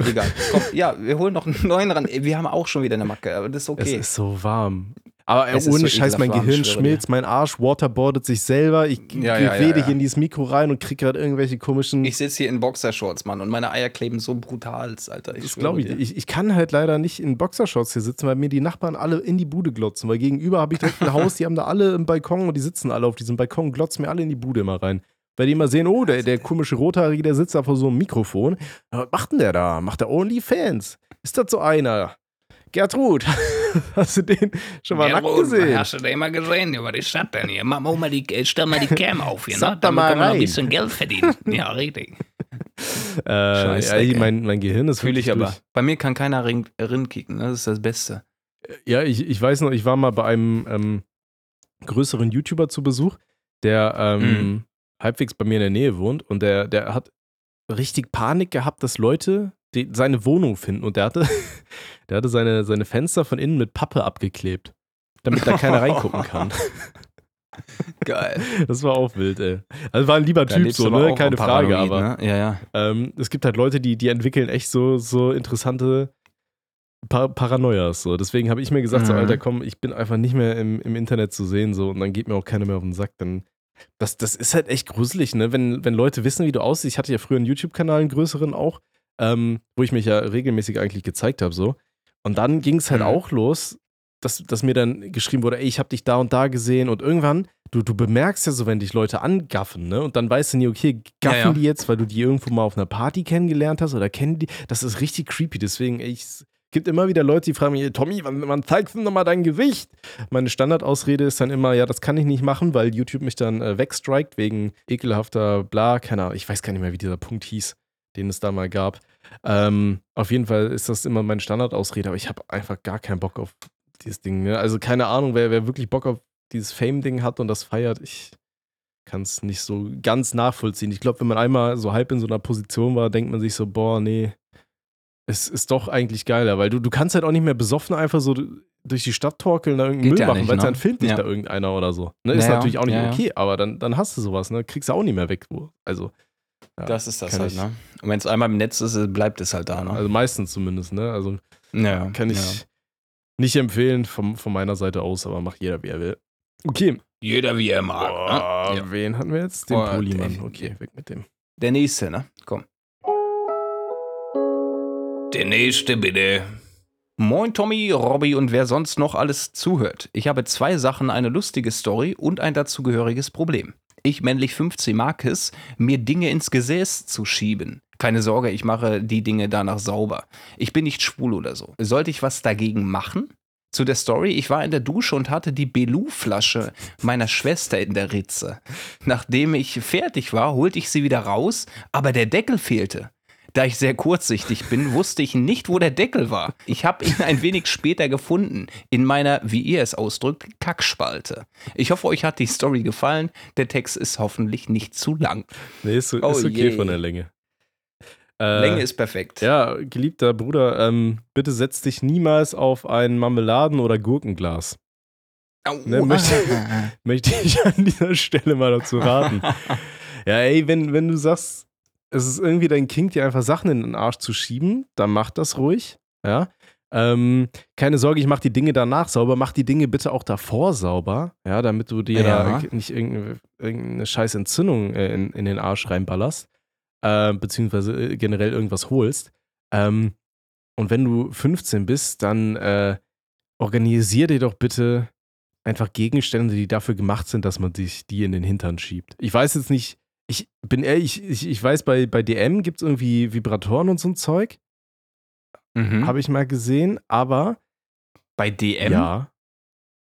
Egal. Komm, ja, wir holen noch einen neuen ran. Wir haben auch schon wieder eine Macke, aber das ist okay. es ist so warm. Aber Es ist ohne so Scheiß, mein warm, Gehirn ich schmilzt, mein Arsch waterboardet sich selber. Ich Ja, ja, rede ja, ja. hier in dieses Mikro rein und kriege gerade irgendwelche komischen. Ich sitze hier in Boxershorts, Mann, und meine Eier kleben so brutal, Alter. das schwöre glaube ich, ich. Ich kann halt leider nicht in Boxershorts hier sitzen, weil mir die Nachbarn alle in die Bude glotzen. Weil gegenüber habe ich direkt ein Haus, die haben da alle im Balkon und die sitzen alle auf diesem Balkon und glotzen mir alle in die Bude immer rein. Weil die immer sehen, oh, der, der komische Rothaarige, der sitzt da vor so einem Mikrofon. Was macht denn der da? Macht der Onlyfans? Ist das so einer? Gertrud, hast du den schon mal nackt gesehen? Hast du den mal gesehen? Was ist das denn hier? Mach mal die, äh, stell mal die Cam auf hier, ne? da Damit mal können wir noch ein bisschen Geld verdienen. Ja, richtig. Äh, Scheiß ja, mein, mein Gehirn ist Fühle ich aber. Bei mir kann keiner rin, rin kicken, das ist das Beste. durch. Ja, ich, ich weiß noch, ich war mal bei einem ähm, größeren YouTuber zu Besuch, der ähm, Mhm. Halbwegs bei mir in der Nähe wohnt und der, der hat richtig Panik gehabt, dass Leute die, seine Wohnung finden und der hatte, der hatte seine, seine Fenster von innen mit Pappe abgeklebt, damit da keiner reingucken kann. Geil. Das war auch wild, ey. Also war ein lieber Da Typ so, ne? Keine Frage, aber Ne? Ja, ja. ähm, es gibt halt Leute, die, die entwickeln echt so, so interessante pa Paranoias. So. Deswegen habe ich mir gesagt, so, Mhm. Alter, komm, ich bin einfach nicht mehr im, im Internet zu sehen, so, und dann geht mir auch keiner mehr auf den Sack. Dann, das, das ist halt echt gruselig, ne? Wenn, wenn Leute wissen, wie du aussiehst. Ich hatte ja früher einen YouTube-Kanal, einen größeren auch, ähm, wo ich mich ja regelmäßig eigentlich gezeigt habe, so. Und dann ging es halt Mhm. auch los, dass, dass mir dann geschrieben wurde, ey, ich habe dich da und da gesehen und irgendwann, du, du bemerkst ja so, wenn dich Leute angaffen, ne? Und dann weißt du nie, okay, gaffen Ja, ja. die jetzt, weil du die irgendwo mal auf einer Party kennengelernt hast oder kennen die? Das ist richtig creepy. Deswegen, ey, ich, gibt immer wieder Leute, die fragen mich, Tommy, wann, wann zeigst du denn nochmal dein Gesicht? Meine Standardausrede ist dann immer, ja, das kann ich nicht machen, weil YouTube mich dann äh, wegstrikt wegen ekelhafter bla, keine Ahnung, ich weiß gar nicht mehr, wie dieser Punkt hieß, den es da mal gab. Ähm, auf jeden Fall ist das immer meine Standardausrede, aber ich habe einfach gar keinen Bock auf dieses Ding. Ne? Also keine Ahnung, wer, wer wirklich Bock auf dieses Fame-Ding hat und das feiert, ich kann es nicht so ganz nachvollziehen. Ich glaube, wenn man einmal so halb in so einer Position war, denkt man sich so, boah, nee, es ist doch eigentlich geiler, weil du, du kannst halt auch nicht mehr besoffen einfach so durch die Stadt torkeln, da irgendeinen Geht Müll ja machen, nicht, weil ne? dann filmt dich Ja. da irgendeiner oder so. Ne? Ist Ja, ja. natürlich auch nicht Ja, okay, aber dann, dann hast du sowas, ne? Kriegst du auch nicht mehr weg. Also, Das ist das halt, ich- ne? Und wenn es einmal im Netz ist, bleibt es halt da, ne? Also meistens zumindest, ne? Also ja, kann ich nicht empfehlen von, von meiner Seite aus, aber macht jeder, wie er will. Okay. Jeder wie er mag. Boah, ne? Ja. Wen hatten wir jetzt? Den Oh, Okay, weg mit dem. Der nächste, ne? Komm. Der nächste bitte. Moin Tommy, Robby und wer sonst noch alles zuhört. Ich habe zwei Sachen, eine lustige Story und ein dazugehöriges Problem. Ich, männlich 15, mag es, mir Dinge ins Gesäß zu schieben. Keine Sorge, ich mache die Dinge danach sauber. Ich bin nicht schwul oder so. Sollte ich was dagegen machen? Zu der Story, ich war in der Dusche und hatte die Belu-Flasche meiner Schwester in der Ritze. Nachdem ich fertig war, holte ich sie wieder raus, aber der Deckel fehlte. Da ich sehr kurzsichtig bin, wusste ich nicht, wo der Deckel war. Ich habe ihn ein wenig später gefunden, in meiner, wie ihr es ausdrückt, Kackspalte. Ich hoffe, euch hat die Story gefallen. Der Text ist hoffentlich nicht zu lang. Nee, ist, ist Oh okay je. von der Länge. Äh, Länge ist perfekt. Ja, geliebter Bruder, ähm, bitte setz dich niemals auf ein Marmeladen- oder Gurkenglas. Au. Ne, möchte, möchte ich an dieser Stelle mal dazu raten. ja, ey, wenn, wenn du sagst, es ist irgendwie dein King, dir einfach Sachen in den Arsch zu schieben, dann mach das ruhig. Ja. Ähm, keine Sorge, ich mach die Dinge danach sauber, mach die Dinge bitte auch davor sauber, ja, damit du dir Ja. da nicht irgendeine, irgendeine scheiß Entzündung äh, in, in den Arsch reinballerst, äh, beziehungsweise äh, generell irgendwas holst. Ähm, und wenn du 15 bist, dann äh, organisier dir doch bitte einfach Gegenstände, die dafür gemacht sind, dass man sich die in den Hintern schiebt. Ich weiß jetzt nicht, ich bin ehrlich, ich, ich weiß, bei, bei DM gibt es irgendwie Vibratoren und so ein Zeug. Mhm. Habe ich mal gesehen, aber Bei DM? ja.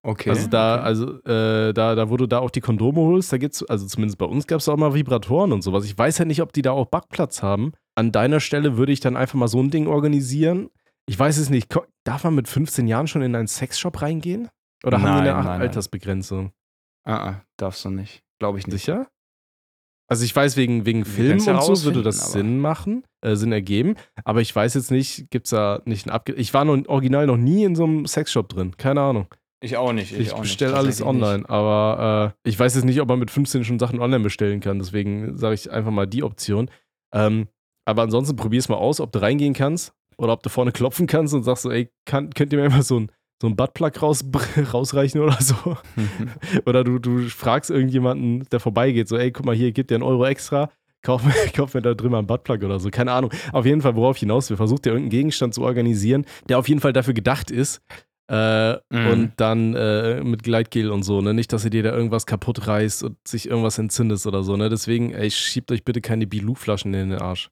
Okay. Also da, okay. also äh, da, da, wo du da auch die Kondome holst, da gibt's, also zumindest bei uns gab es auch mal Vibratoren und sowas. Ich weiß ja nicht, ob die da auch Backplatz haben. An deiner Stelle würde ich dann einfach mal so ein Ding organisieren. Ich weiß es nicht. Darf man mit 15 Jahren schon in einen Sexshop reingehen? Oder haben die Nein, eine nein, nein. Altersbegrenzung? Ah, ah, darfst du nicht. Glaube ich nicht. Sicher? Also ich weiß, wegen, wegen Film ja und so würde das Sinn machen, äh, Sinn ergeben. Aber ich weiß jetzt nicht, gibt es da nicht ein Abge... Ich war noch, original noch nie in so einem Sexshop drin. Keine Ahnung. Ich auch nicht. Ich, nicht, bestelle alles online. Aber äh, ich weiß jetzt nicht, ob man mit 15 schon Sachen online bestellen kann. Deswegen sage ich einfach mal die Option. Ähm, aber ansonsten probier es mal aus, ob du reingehen kannst oder ob du vorne klopfen kannst und sagst so, ey, kann, könnt ihr mir mal so ein, so einen Buttplug raus, rausreichen oder so. oder du, du fragst irgendjemanden, der vorbeigeht, so, ey, guck mal, hier, gib dir einen Euro extra, kauf mir, kauf mir da drüben einen Buttplug oder so. Keine Ahnung. Auf jeden Fall, worauf ich hinaus will, versucht dir irgendeinen Gegenstand zu organisieren, der auf jeden Fall dafür gedacht ist, äh, Mhm. Und dann äh, mit Gleitgel und so, ne? Nicht, dass ihr dir da irgendwas kaputt reißt und sich irgendwas entzündet oder so, ne? Deswegen, ey, schiebt euch bitte keine Bilou-Flaschen in den Arsch.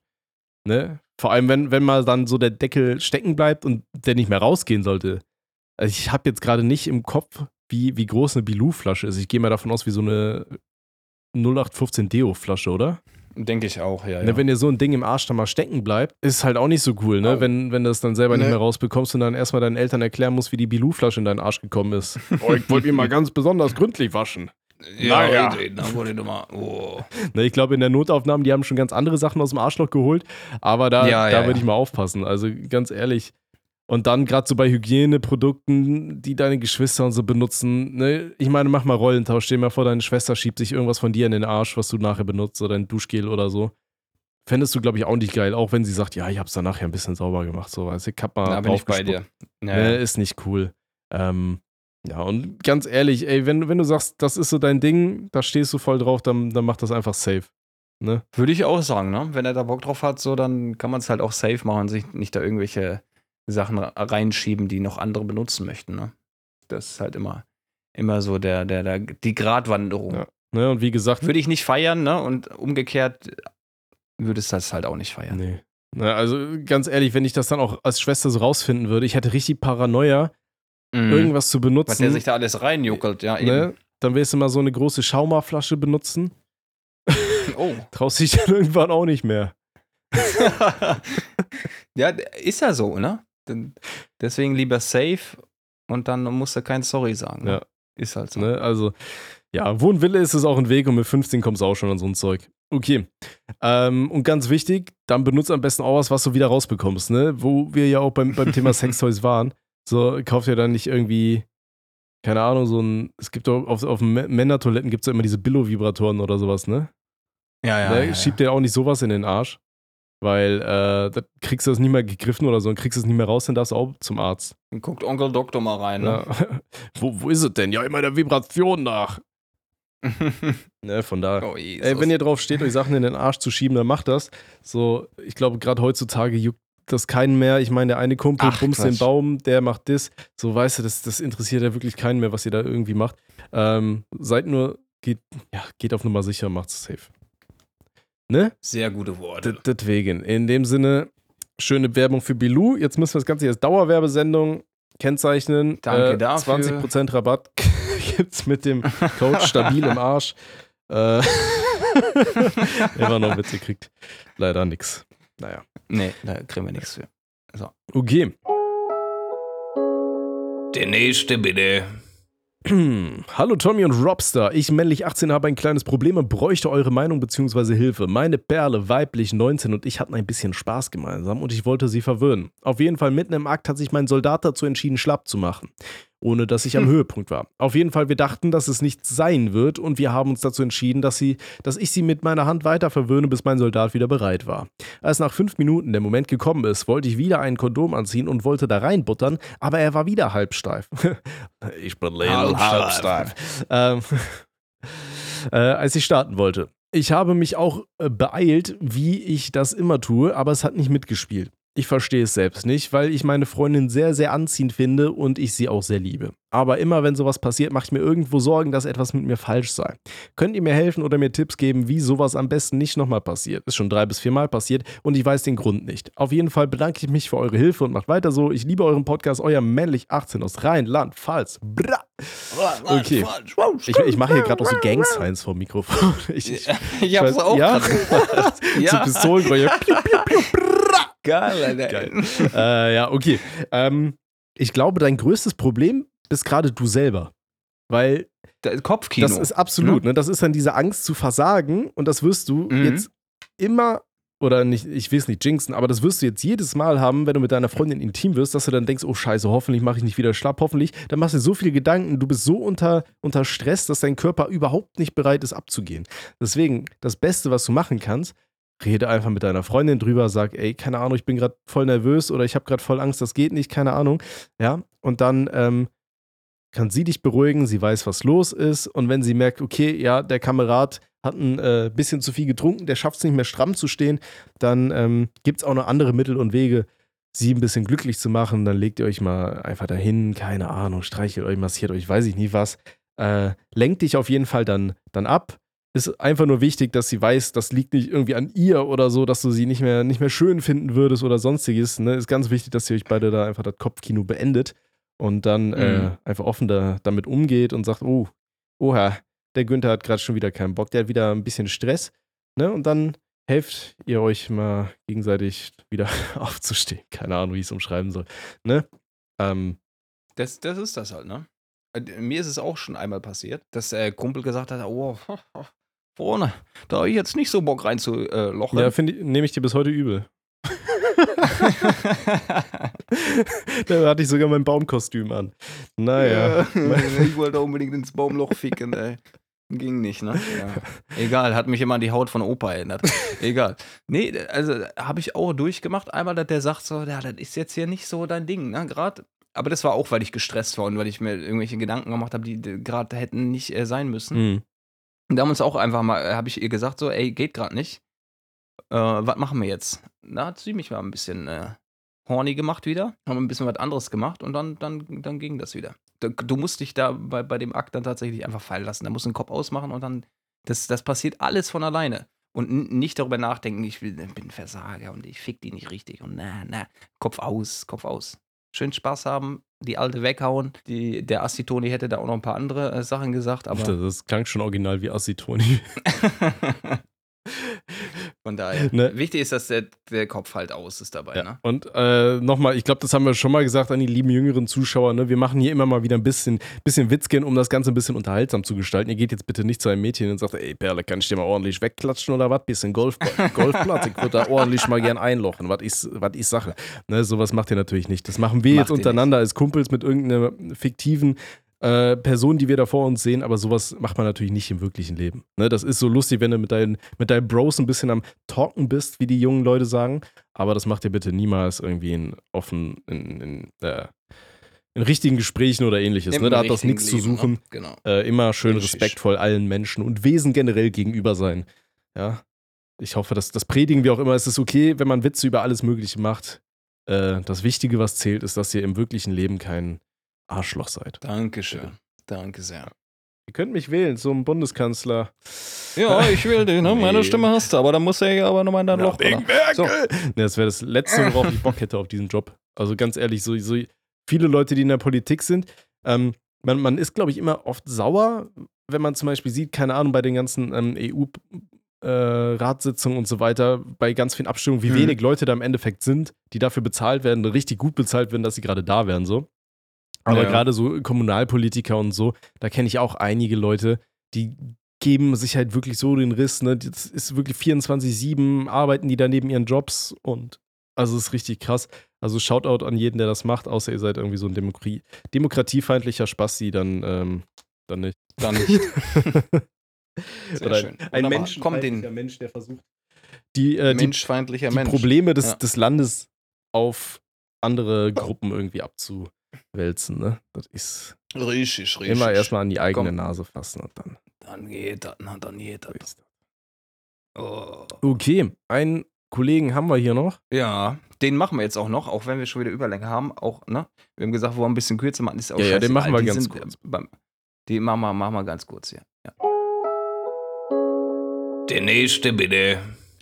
Ne? Vor allem, wenn, wenn mal dann so der Deckel stecken bleibt und der nicht mehr rausgehen sollte. Also ich habe jetzt gerade nicht im Kopf, wie, wie groß eine Bilou-Flasche ist. Ich gehe mal davon aus, wie so eine 0815 Deo-Flasche, oder? Denke ich auch, ja. Ne, ja. wenn dir so ein Ding im Arsch dann mal stecken bleibt, ist halt auch nicht so cool, ne? Oh. Wenn, wenn du das dann selber nicht Ne. mehr rausbekommst und dann erstmal deinen Eltern erklären musst, wie die Bilou-Flasche in deinen Arsch gekommen ist. oh, ich wollte mich mal ganz besonders gründlich waschen. Ja, Naja. ja. dann wurde du mal. Oh. Ne, ich glaube, in der Notaufnahme, die haben schon ganz andere Sachen aus dem Arschloch geholt, aber da, Ja, da ja, würde ja. ich mal aufpassen. Also ganz ehrlich. Und dann gerade so bei Hygieneprodukten, die deine Geschwister und so benutzen, ne? Ich meine, mach mal Rollentausch. Stell dir mal vor, deine Schwester schiebt sich irgendwas von dir in den Arsch, was du nachher benutzt oder ein Duschgel oder so. Fändest du, glaube ich, auch nicht geil, auch wenn sie sagt, ja, ich hab's dann nachher ein bisschen sauber gemacht, so, weißt du, ich hab mal da bin ich bei dir. Ja, Ne, ja. ist nicht cool. Ähm, ja, und ganz ehrlich, ey, wenn, wenn du sagst, das ist so dein Ding, da stehst du voll drauf, dann, dann mach das einfach safe. Ne? Würde ich auch sagen, ne? Wenn er da Bock drauf hat, so, dann kann man es halt auch safe machen sich nicht da irgendwelche Sachen reinschieben, die noch andere benutzen möchten, ne? Das ist halt immer, immer so der, der, der, die Gratwanderung. Ja. Ne? Und wie gesagt, Würde ich nicht feiern, ne? Und umgekehrt würdest du das halt auch nicht feiern. nee. Ne, also ganz ehrlich, wenn ich das dann auch als Schwester so rausfinden würde, ich hätte richtig Paranoia, Mhm. irgendwas zu Was benutzen. der sich da alles reinjuckelt, ja, ne? eben. Dann willst du mal so eine große Schaumaflasche benutzen. Oh. Traust dich dann irgendwann auch nicht mehr. ja, ist ja so, ne? Deswegen lieber safe und dann musst du kein Sorry sagen. Ne? Ja. Ist halt so. Ne? Also, ja, wo ein Wille ist, ist auch ein Weg und mit 15 kommst du auch schon an so ein Zeug. Okay. Ähm, und ganz wichtig, dann benutzt am besten auch was, was du wieder rausbekommst, ne? Wo wir ja auch beim, beim Thema Sextoys waren. So, kauft ihr dann nicht irgendwie, keine Ahnung, so ein, es gibt doch auf, auf Mä- Männertoiletten gibt es ja immer diese Billo-Vibratoren oder sowas, ne? Ja, ja. ne? ja, Schiebt dir auch nicht sowas in den Arsch. Weil äh, da kriegst du das nicht mehr gegriffen oder so und kriegst es nicht mehr raus, dann darfst du auch zum Arzt. ja. Guckt Onkel Doktor mal rein. Ne? Ja. wo, wo ist es denn? Ja, immer der Vibration nach. Ne, von daher. oh. Ey, wenn ihr drauf steht, euch Sachen in den Arsch zu schieben, dann macht das. So, ich glaube, gerade heutzutage juckt das keinen mehr. Ich meine, der eine Kumpel Ach, bumst den. Baum, der macht das. So, weißt du, das, das interessiert ja wirklich keinen mehr, was ihr da irgendwie macht. Ähm, seid nur, geht, ja, geht auf Nummer sicher, macht's safe. Ne? Sehr gute Worte. D- Deswegen, in dem Sinne, schöne Werbung für Bilou. Jetzt müssen wir das Ganze hier als Dauerwerbesendung kennzeichnen. Danke äh, dafür. 20% Rabatt gibt's mit dem Code stabil im Arsch. Äh, immer noch Witze kriegt. Leider nix. Naja. nee, da kriegen wir nichts für. Okay. Der nächste bitte. Hallo Tommy und Robster. Ich, männlich 18, habe ein kleines Problem und bräuchte eure Meinung bzw. Hilfe. Meine Perle, weiblich 19 und ich hatten ein bisschen Spaß gemeinsam und ich wollte sie verwöhnen. Auf jeden Fall mitten im Akt hat sich mein Soldat dazu entschieden, schlapp zu machen. Ohne dass ich am Höhepunkt war. Auf jeden Fall, wir dachten, dass es nichts sein wird und wir haben uns dazu entschieden, dass, sie, dass ich sie mit meiner Hand weiter verwöhne, bis mein Soldat wieder bereit war. Als nach fünf Minuten der Moment gekommen ist, wollte ich wieder ein Kondom anziehen und wollte da reinbuttern, aber er war wieder halb steif. ich bin Halb halb steif. steif. Ähm, äh, als ich starten wollte. Ich habe mich auch äh, beeilt, wie ich das immer tue, aber es hat nicht mitgespielt. Ich verstehe es selbst nicht, weil ich meine Freundin sehr, sehr anziehend finde und ich sie auch sehr liebe. Aber immer wenn sowas passiert, mache ich mir irgendwo Sorgen, dass etwas mit mir falsch sei. Könnt ihr mir helfen oder mir Tipps geben, wie sowas am besten nicht nochmal passiert? Ist schon drei bis viermal passiert und ich weiß den Grund nicht. Auf jeden Fall bedanke ich mich für eure Hilfe und macht weiter so. Ich liebe euren Podcast, euer männlich 18 aus Rheinland-Pfalz. Bra! Okay. Ich, ich mache hier gerade auch so Gang-Signs vom Mikrofon. Ich, ich, Ich hab's weiß- auch ja? grad so Ja. Geil, Alter. Geil. äh, ja, okay. Ähm, ich glaube, dein größtes Problem bist gerade du selber. Weil Kopfkino. das ist absolut, ne? Das ist dann diese Angst zu versagen und das wirst du Mhm. jetzt immer, oder nicht, ich will es nicht jinxen, aber das wirst du jetzt jedes Mal haben, wenn du mit deiner Freundin intim wirst, dass du dann denkst, oh scheiße, hoffentlich mache ich nicht wieder schlapp, hoffentlich. Dann machst du dir so viele Gedanken, du bist so unter, unter Stress, dass dein Körper überhaupt nicht bereit ist abzugehen. Deswegen, das Beste, was du machen kannst, rede einfach mit deiner Freundin drüber, sag, ey, keine Ahnung, ich bin gerade voll nervös oder ich habe gerade voll Angst, das geht nicht, keine Ahnung. Ja, und dann ähm, kann sie dich beruhigen, sie weiß, was los ist. Und wenn sie merkt, okay, ja, der Kamerad hat ein äh, bisschen zu viel getrunken, der schafft es nicht mehr stramm zu stehen, dann ähm, gibt es auch noch andere Mittel und Wege, sie ein bisschen glücklich zu machen. Dann legt ihr euch mal einfach dahin, keine Ahnung, streichelt euch, massiert euch, weiß ich nie was. Äh, lenkt dich auf jeden Fall dann, dann ab. Ist einfach nur wichtig, dass sie weiß, das liegt nicht irgendwie an ihr oder so, dass du sie nicht mehr, nicht mehr schön finden würdest oder sonstiges. Ne? Ist ganz wichtig, dass ihr euch beide da einfach das Kopfkino beendet und dann äh, Mhm. einfach offen da, damit umgeht und sagt, oh, oha, der Günther hat gerade schon wieder keinen Bock, der hat wieder ein bisschen Stress. Ne? Und dann helft ihr euch mal gegenseitig wieder aufzustehen. Keine Ahnung, wie ich es umschreiben soll. Ne? Ähm, Das, das ist das halt, ne? Äh, Mir ist es auch schon einmal passiert, dass der Kumpel gesagt hat, oh, vorne, da habe ich jetzt nicht so Bock rein zu äh, lochen. ja, nehme ich dir bis heute übel. da hatte ich sogar mein Baumkostüm an. Naja. Ja, ich wollte unbedingt ins Baumloch ficken, ey. Ging nicht, ne? Ja. Egal, hat mich immer an die Haut von Opa erinnert. Egal. Nee, also habe ich auch durchgemacht. Einmal, dass der sagt so, ja, das ist jetzt hier nicht so dein Ding, ne? Gerade. Aber das war auch, weil ich gestresst war und weil ich mir irgendwelche Gedanken gemacht habe, die gerade hätten nicht äh, sein müssen. Hm. Und da haben uns auch einfach mal, habe ich ihr gesagt, so, ey, geht gerade nicht. Äh, was machen wir jetzt? Da hat sie mich mal ein bisschen äh, horny gemacht wieder, haben ein bisschen was anderes gemacht und dann, dann, dann ging das wieder. Du, du musst dich da bei, bei dem Akt dann tatsächlich einfach fallen lassen. Da musst du den Kopf ausmachen und dann, das, das passiert alles von alleine. Und nicht darüber nachdenken, ich bin ein Versager und ich fick die nicht richtig und na, na, Kopf aus, Kopf aus. Schön Spaß haben, die alte weghauen. Die, der Assi-Toni hätte da auch noch ein paar andere äh, Sachen gesagt, aber. das, das klang schon original wie Assi-Toni. Von daher. Ne? Wichtig ist, dass der, der Kopf halt aus ist dabei, Ja. ne? Und äh, nochmal, ich glaube, das haben wir schon mal gesagt an die lieben jüngeren Zuschauer. Ne? Wir machen hier immer mal wieder ein bisschen, bisschen Witzchen, um das Ganze ein bisschen unterhaltsam zu gestalten. Ihr geht jetzt bitte nicht zu einem Mädchen und sagt, ey Perle, kann ich dir mal ordentlich wegklatschen oder was? Bisschen Golf, Golfplatz, ich würde da ordentlich mal gern einlochen. Was ist, was ist Sache? Ne, sowas macht ihr natürlich nicht. Das machen wir Macht jetzt untereinander als Kumpels mit irgendeiner fiktiven äh, Person, die wir da vor uns sehen, aber sowas macht man natürlich nicht im wirklichen Leben. Ne, das ist so lustig, wenn du mit deinen, mit deinen Bros ein bisschen am Talken bist, wie die jungen Leute sagen. Aber das macht ihr bitte niemals irgendwie in offen, in, in, äh, in richtigen Gesprächen oder ähnliches. Ne? Da hat das nichts zu Leben, suchen. Ne? Genau. Äh, immer schön Richtig. respektvoll allen Menschen und Wesen generell gegenüber sein. Ja. Ich hoffe, dass das predigen wir auch immer. Es ist okay, wenn man Witze über alles Mögliche macht. Äh, das Wichtige, was zählt, ist, dass ihr im wirklichen Leben kein Arschloch seid. Dankeschön. Danke sehr. Ihr könnt mich wählen zum Bundeskanzler. Ja, ich will den, ne? Meine Nee. Stimme hast du, aber dann muss er ja aber nochmal in dein Loch. wegen? So. Ne, das wäre das Letzte, worauf ich Bock hätte auf diesen Job. Also ganz ehrlich, so, so viele Leute, die in der Politik sind, ähm, man, man ist, glaube ich, immer oft sauer, wenn man zum Beispiel sieht, keine Ahnung, bei den ganzen ähm, EU-Ratssitzungen und so weiter, bei ganz vielen Abstimmungen, wie Mhm. wenig Leute da im Endeffekt sind, die dafür bezahlt werden, richtig gut bezahlt werden, dass sie gerade da wären, so. Aber Ja. gerade so Kommunalpolitiker und so, da kenne ich auch einige Leute, die geben sich halt wirklich so den Riss, ne? Das ist wirklich 24-7, arbeiten die da neben ihren Jobs und also es ist richtig krass. Also Shoutout an jeden, der das macht, außer ihr seid irgendwie so ein Demokratie, demokratiefeindlicher Spasti, dann, ähm, dann nicht. Dann nicht. Sehr Oder schön. ein Wunderbar. Mensch, der versucht, die, äh, die, die Mensch. Probleme des, Ja. des Landes auf andere Gruppen irgendwie abzuwälzen. Ne? Das ist Richtig, richtig. immer erstmal an die eigene Komm. Nase fassen und dann. Dann geht das, na, dann geht das. Oh. Okay, einen Kollegen haben wir hier noch. Ja, den machen wir jetzt auch noch, auch wenn wir schon wieder Überlänge haben. Auch, ne? Wir haben gesagt, wo wir ein bisschen kürzer machen, ist auch Ja, ja, den machen wir Die ganz sind, kurz. beim- Die machen wir, machen wir ganz kurz hier. Ja. Der nächste bitte.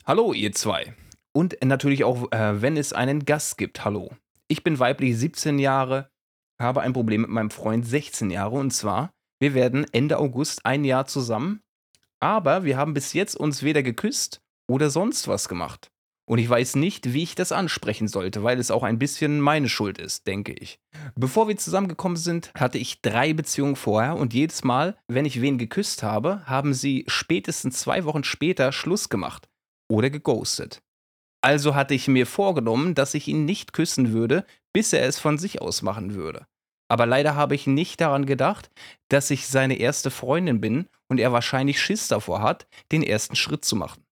Hallo, ihr zwei. Und natürlich auch, äh, wenn es einen Gast gibt. Hallo. Ich bin weiblich 17 Jahre, habe ein Problem mit meinem Freund 16 Jahre. Und zwar, wir werden Ende August ein Jahr zusammen, aber wir haben bis jetzt uns weder geküsst oder sonst was gemacht. Und ich weiß nicht, wie ich das ansprechen sollte, weil es auch ein bisschen meine Schuld ist, denke ich. Bevor wir zusammengekommen sind, hatte ich drei Beziehungen vorher und jedes Mal, wenn ich wen geküsst habe, haben sie spätestens zwei Wochen später Schluss gemacht oder geghostet. Also hatte ich mir vorgenommen, dass ich ihn nicht küssen würde, bis er es von sich aus machen würde. Aber leider habe ich nicht daran gedacht, dass ich seine erste Freundin bin und er wahrscheinlich Schiss davor hat, den ersten Schritt zu machen.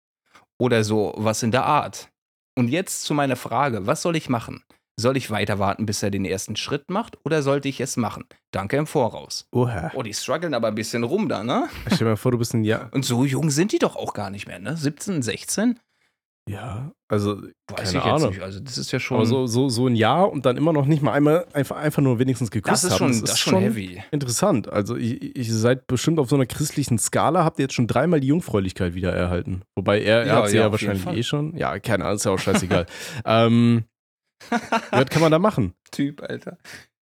Oder so was in der Art. Und jetzt zu meiner Frage, was soll ich machen? Soll ich weiter warten, bis er den ersten Schritt macht oder sollte ich es machen? Danke im Voraus. Oha. Oh, die strugglen aber ein bisschen rum da, ne? Stell dir mal vor, du bist ein Jahr. Und so jung sind die doch auch gar nicht mehr, ne? 17, 16? Ja, also Weiß keine ich jetzt Ahnung. nicht. Also, das ist ja schon. Aber so, so, so ein Jahr und dann immer noch nicht mal einmal einfach, einfach nur wenigstens geküsst das ist haben. schon, das ist schon heavy. interessant. Also ich, ich seid bestimmt auf so einer christlichen Skala, habt ihr jetzt schon dreimal die Jungfräulichkeit wieder erhalten. Wobei er, er Ja, hat sie ja, ja, wahrscheinlich eh schon. Ja, keine Ahnung, ist ja auch scheißegal. ähm, was kann man da machen? Typ, Alter.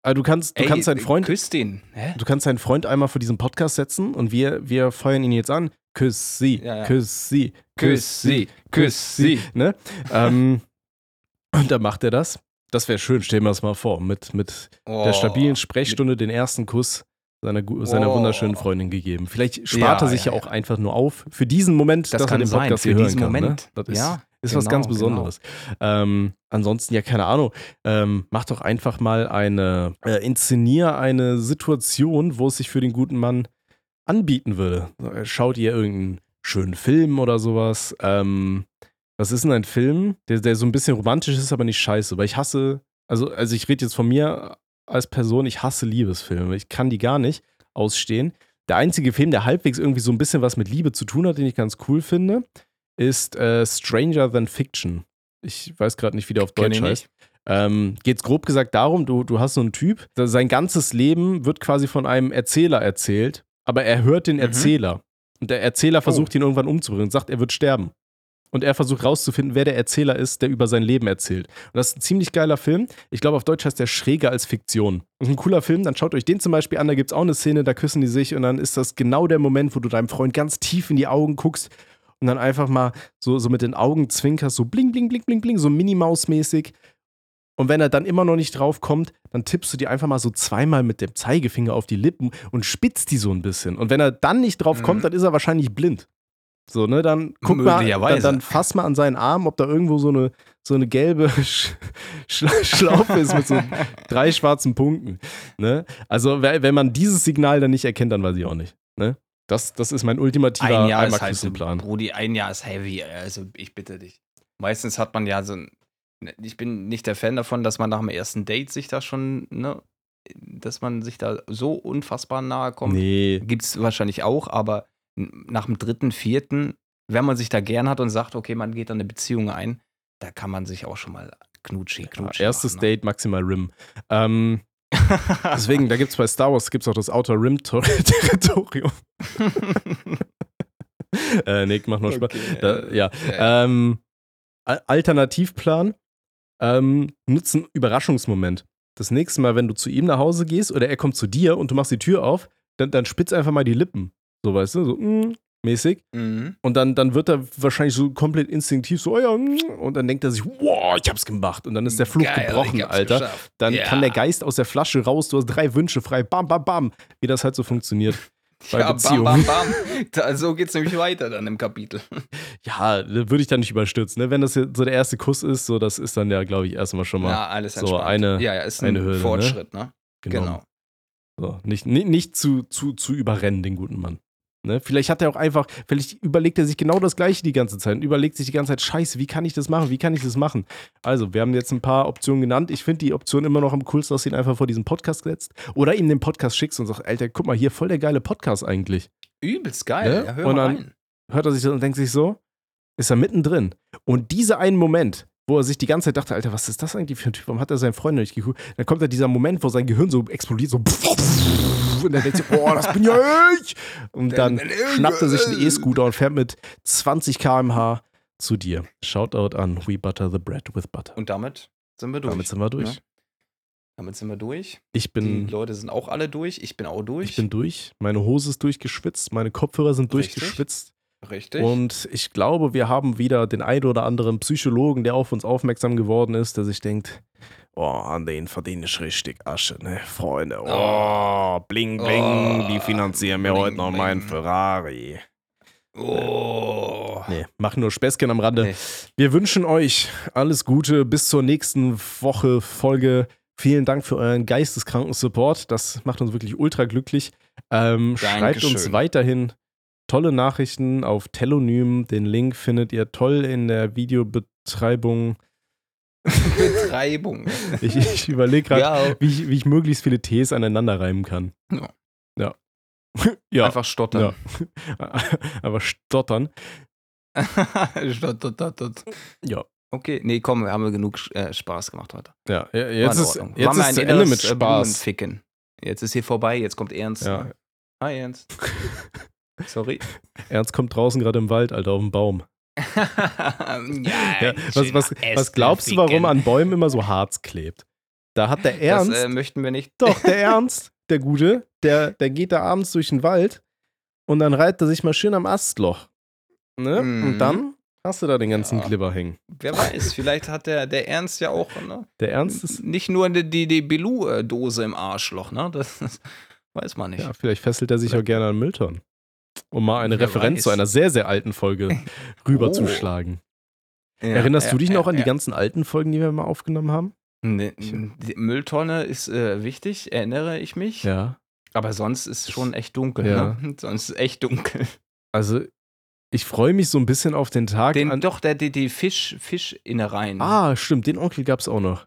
Also du kannst, du Ey, kannst deinen Freund, Küss den. Hä? du kannst deinen Freund einmal vor diesem Podcast setzen und wir, wir feuern ihn jetzt an. Küss sie, Ja, ja. küss sie, Küss sie, küss sie. Ne? ähm, und dann macht er das. Das wäre schön, stellen wir uns mal vor, mit, mit der Oh. stabilen Sprechstunde den ersten Kuss seiner, seiner Oh. wunderschönen Freundin gegeben. Vielleicht spart Ja, er sich ja, ja, auch einfach nur auf für diesen Moment, Das dass kann er den sein, Podcast für hier hören diesen kann. Moment. Ne? Das ist, Ja, ist was genau, ganz genau. Besonderes. Ähm, ansonsten, ja, keine Ahnung. Ähm, mach doch einfach mal eine, äh, inszenier eine Situation, wo es sich für den guten Mann anbieten würde. Schaut ihr irgendeinen schönen Film oder sowas? Ähm, was ist denn ein Film, der, der so ein bisschen romantisch ist, aber nicht scheiße? Weil ich hasse, also, also ich rede jetzt von mir als Person, ich hasse Liebesfilme. Ich kann die gar nicht ausstehen. Der einzige Film, der halbwegs irgendwie so ein bisschen was mit Liebe zu tun hat, den ich ganz cool finde, ist äh, Stranger Than Fiction. Ich weiß gerade nicht, wie der auf Deutsch heißt. Ähm, Geht es grob gesagt darum, du, du hast so einen Typ, sein ganzes Leben wird quasi von einem Erzähler erzählt, aber er hört den Mhm. Und der Erzähler Oh. versucht ihn irgendwann umzubringen und sagt, er wird sterben. Und er versucht rauszufinden, wer der Erzähler ist, der über sein Leben erzählt. Und das ist ein ziemlich geiler Film. Ich glaube, auf Deutsch heißt der Schräger als Fiktion. Das ist ein cooler Film, dann schaut euch den zum Beispiel an, da gibt es auch eine Szene, da küssen die sich und dann ist das genau der Moment, wo du deinem Freund ganz tief in die Augen guckst und dann einfach mal so, so mit den Augen zwinkerst, so bling, bling, bling, bling, bling, so Minimaus-mäßig. Und wenn er dann immer noch nicht drauf kommt, dann tippst du dir einfach mal so zweimal mit dem Zeigefinger auf die Lippen und spitzt die so ein bisschen. Und wenn er dann nicht drauf Mhm. kommt, dann ist er wahrscheinlich blind. So, ne, dann guck mal, dann, dann fass mal an seinen Arm, ob da irgendwo so eine, so eine gelbe Sch Schla Schlaufe ist mit so drei schwarzen Punkten. Ne? Also, wenn man dieses Signal dann nicht erkennt, dann weiß ich auch nicht. Ne? Das, das ist mein ultimativer Ein Jahr ist halt. Brudi, ein Jahr ist heavy, also ich bitte dich. Meistens hat man ja so ein, ich bin nicht der Fan davon, dass man nach dem ersten Date sich da schon, ne, dass man sich da so unfassbar nahe kommt. Nee, Gibt es wahrscheinlich auch, aber nach dem dritten, vierten, wenn man sich da gern hat und sagt, okay, man geht da eine Beziehung ein, da kann man sich auch schon mal knutschi, knutschi erstes machen, ne? Date, maximal Rim. Ähm, deswegen, da gibt es bei Star Wars gibt's auch das Outer Rim Tor- Territorium. äh, nee, mach nur Spaß. Okay, Da, äh, ja. ja. Ähm, Al- Alternativplan: ähm, Nutzen Überraschungsmoment. Das nächste Mal, wenn du zu ihm nach Hause gehst oder er kommt zu dir und du machst die Tür auf, dann, dann spitz einfach mal die Lippen. So, weißt du, so mm, mäßig. Mhm. Und dann, dann wird er wahrscheinlich so komplett instinktiv so, oh ja, mm, und dann denkt er sich, wow, ich hab's gemacht. Und dann ist der Fluch Geil, gebrochen, Alter. geschafft. Dann Ja. kann der Geist aus der Flasche raus, du hast drei Wünsche frei, bam, bam, bam. Wie das halt so funktioniert. Bei ja, bam, Beziehungen. bam, bam. Da, so geht's nämlich weiter dann im Kapitel. Ja, würde ich dann nicht überstürzen. Ne? Wenn das jetzt so der erste Kuss ist, so das ist dann ja, glaube ich, erstmal schon mal Ja, alles so entspannt. eine- ja, ja, ist eine ein Hürde, ne? Fortschritt, ne? genommen. Genau. So, nicht, nicht, nicht zu, zu, zu überrennen, den guten Mann. Ne? Vielleicht hat er auch einfach, vielleicht überlegt er sich genau das Gleiche die ganze Zeit und überlegt sich die ganze Zeit, scheiße, wie kann ich das machen, wie kann ich das machen? Also, wir haben jetzt ein paar Optionen genannt. Ich finde die Option immer noch am coolsten, dass du ihn einfach vor diesen Podcast setzt oder ihm den Podcast schickst und sagst, Alter, guck mal, hier, voll der geile Podcast eigentlich. Übelst geil. Ne? Ja, hör Und dann- rein. Hört er sich das und denkt sich so, ist er mittendrin. Und dieser einen Moment, wo er sich die ganze Zeit dachte, Alter, was ist das eigentlich für ein Typ? Warum hat er seinen Freund nicht geguckt? Dann kommt da dieser Moment, wo sein Gehirn so explodiert, so und er denkt sich, oh, das bin ja ich. Und dann schnappt er sich einen E-Scooter und fährt mit 20 km/h zu dir. Shoutout an We Butter the Bread with Butter. Und damit sind wir durch. Damit sind wir durch. Ne? Damit sind wir durch. Ich Die bin, Leute sind auch alle durch. Ich bin auch durch. ich bin durch. Meine Hose ist durchgeschwitzt. Meine Kopfhörer sind Richtig. durchgeschwitzt. Richtig. Und ich glaube, wir haben wieder den einen oder anderen Psychologen, der auf uns aufmerksam geworden ist, der sich denkt, oh, an den verdiene ich richtig Asche, ne, Freunde. Oh, bling, bling, Oh, die finanzieren mir bling, heute noch meinen bling. Ferrari. oh. Nee, mach nur Späßchen am Rande. Nee. Wir wünschen euch alles Gute bis zur nächsten Woche Folge. Vielen Dank für euren geisteskranken Support. Das macht uns wirklich ultra glücklich. Ähm, schreibt uns weiterhin tolle Nachrichten auf Telonym. Den Link findet ihr toll in der Videobetreibung. Betreibung. Ich, ich überlege gerade, ja, wie, ich, wie ich möglichst viele Ts aneinander reimen kann. Ja. Ja. ja. einfach stottern. Aber stottern. Stott, dot, dot, dot. Ja. Okay, nee, komm, wir haben genug äh, Spaß gemacht heute. Ja, ja, jetzt ist, jetzt ist ein zu Ende mit äh, Spaß. Jetzt ist hier vorbei, jetzt kommt Ernst. Ja. Hi Ernst. Sorry. Ernst kommt draußen gerade im Wald, Alter, auf dem Baum. ja, Ja, was, was, was glaubst du, warum an Bäumen immer so Harz klebt? Da hat der Ernst, Das äh, möchten wir nicht. doch, der Ernst, der Gute, der, der geht da abends durch den Wald und dann reibt er sich mal schön am Astloch. Ne? Mhm. Und dann hast du da den ganzen Ja. Glibber hängen. Wer weiß, vielleicht hat der, der Ernst ja auch ne? Der Ernst ist, nicht nur die, die, die Bilou-Dose im Arschloch, ne? Das, das weiß man nicht. ja, vielleicht fesselt er sich auch gerne an Mülltonnen. Um mal eine Wer Referenz weiß. zu einer sehr, sehr alten Folge rüberzuschlagen. Ja, Erinnerst ja, du dich noch ja, an die ganzen alten Folgen, die wir mal aufgenommen haben? Ne, die Mülltonne ist äh, wichtig, erinnere ich mich. Ja. Aber sonst ist schon echt dunkel. Ja. Ne? Sonst ist echt dunkel. Also, ich freue mich so ein bisschen auf den Tag. Den, doch, der, die, die Fisch, Fischinnereien. Ah, stimmt, den Onkel gab es auch noch.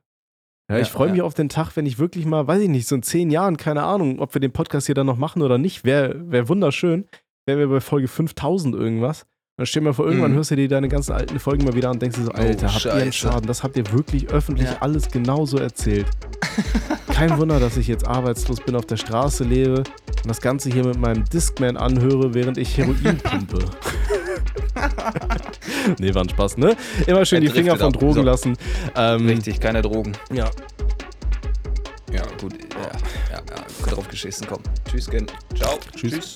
Ja, Ja, ich freue ja. mich auf den Tag, wenn ich wirklich mal, weiß ich nicht, so in zehn Jahren, keine Ahnung, ob wir den Podcast hier dann noch machen oder nicht, wäre wär wunderschön. Wären wir bei Folge 5000 irgendwas. Dann dir mal vor, irgendwann Mhm. hörst du dir deine ganzen alten Folgen mal wieder an und denkst dir so, Alter, habt ihr einen. Schaden? Das habt ihr wirklich öffentlich Ja. alles genauso erzählt. Kein Wunder, dass ich jetzt arbeitslos bin, auf der Straße lebe und das Ganze hier mit meinem Discman anhöre, während ich Heroin pumpe. nee, war ein Spaß, ne? Immer schön die Finger von. Drogen So. lassen. Ähm, Richtig, keine Drogen. Ja, Ja, gut. Ja, ja, ja. Drauf geschissen, komm. Tschüss, Gen. Ciao. Tschüss. Tschüss.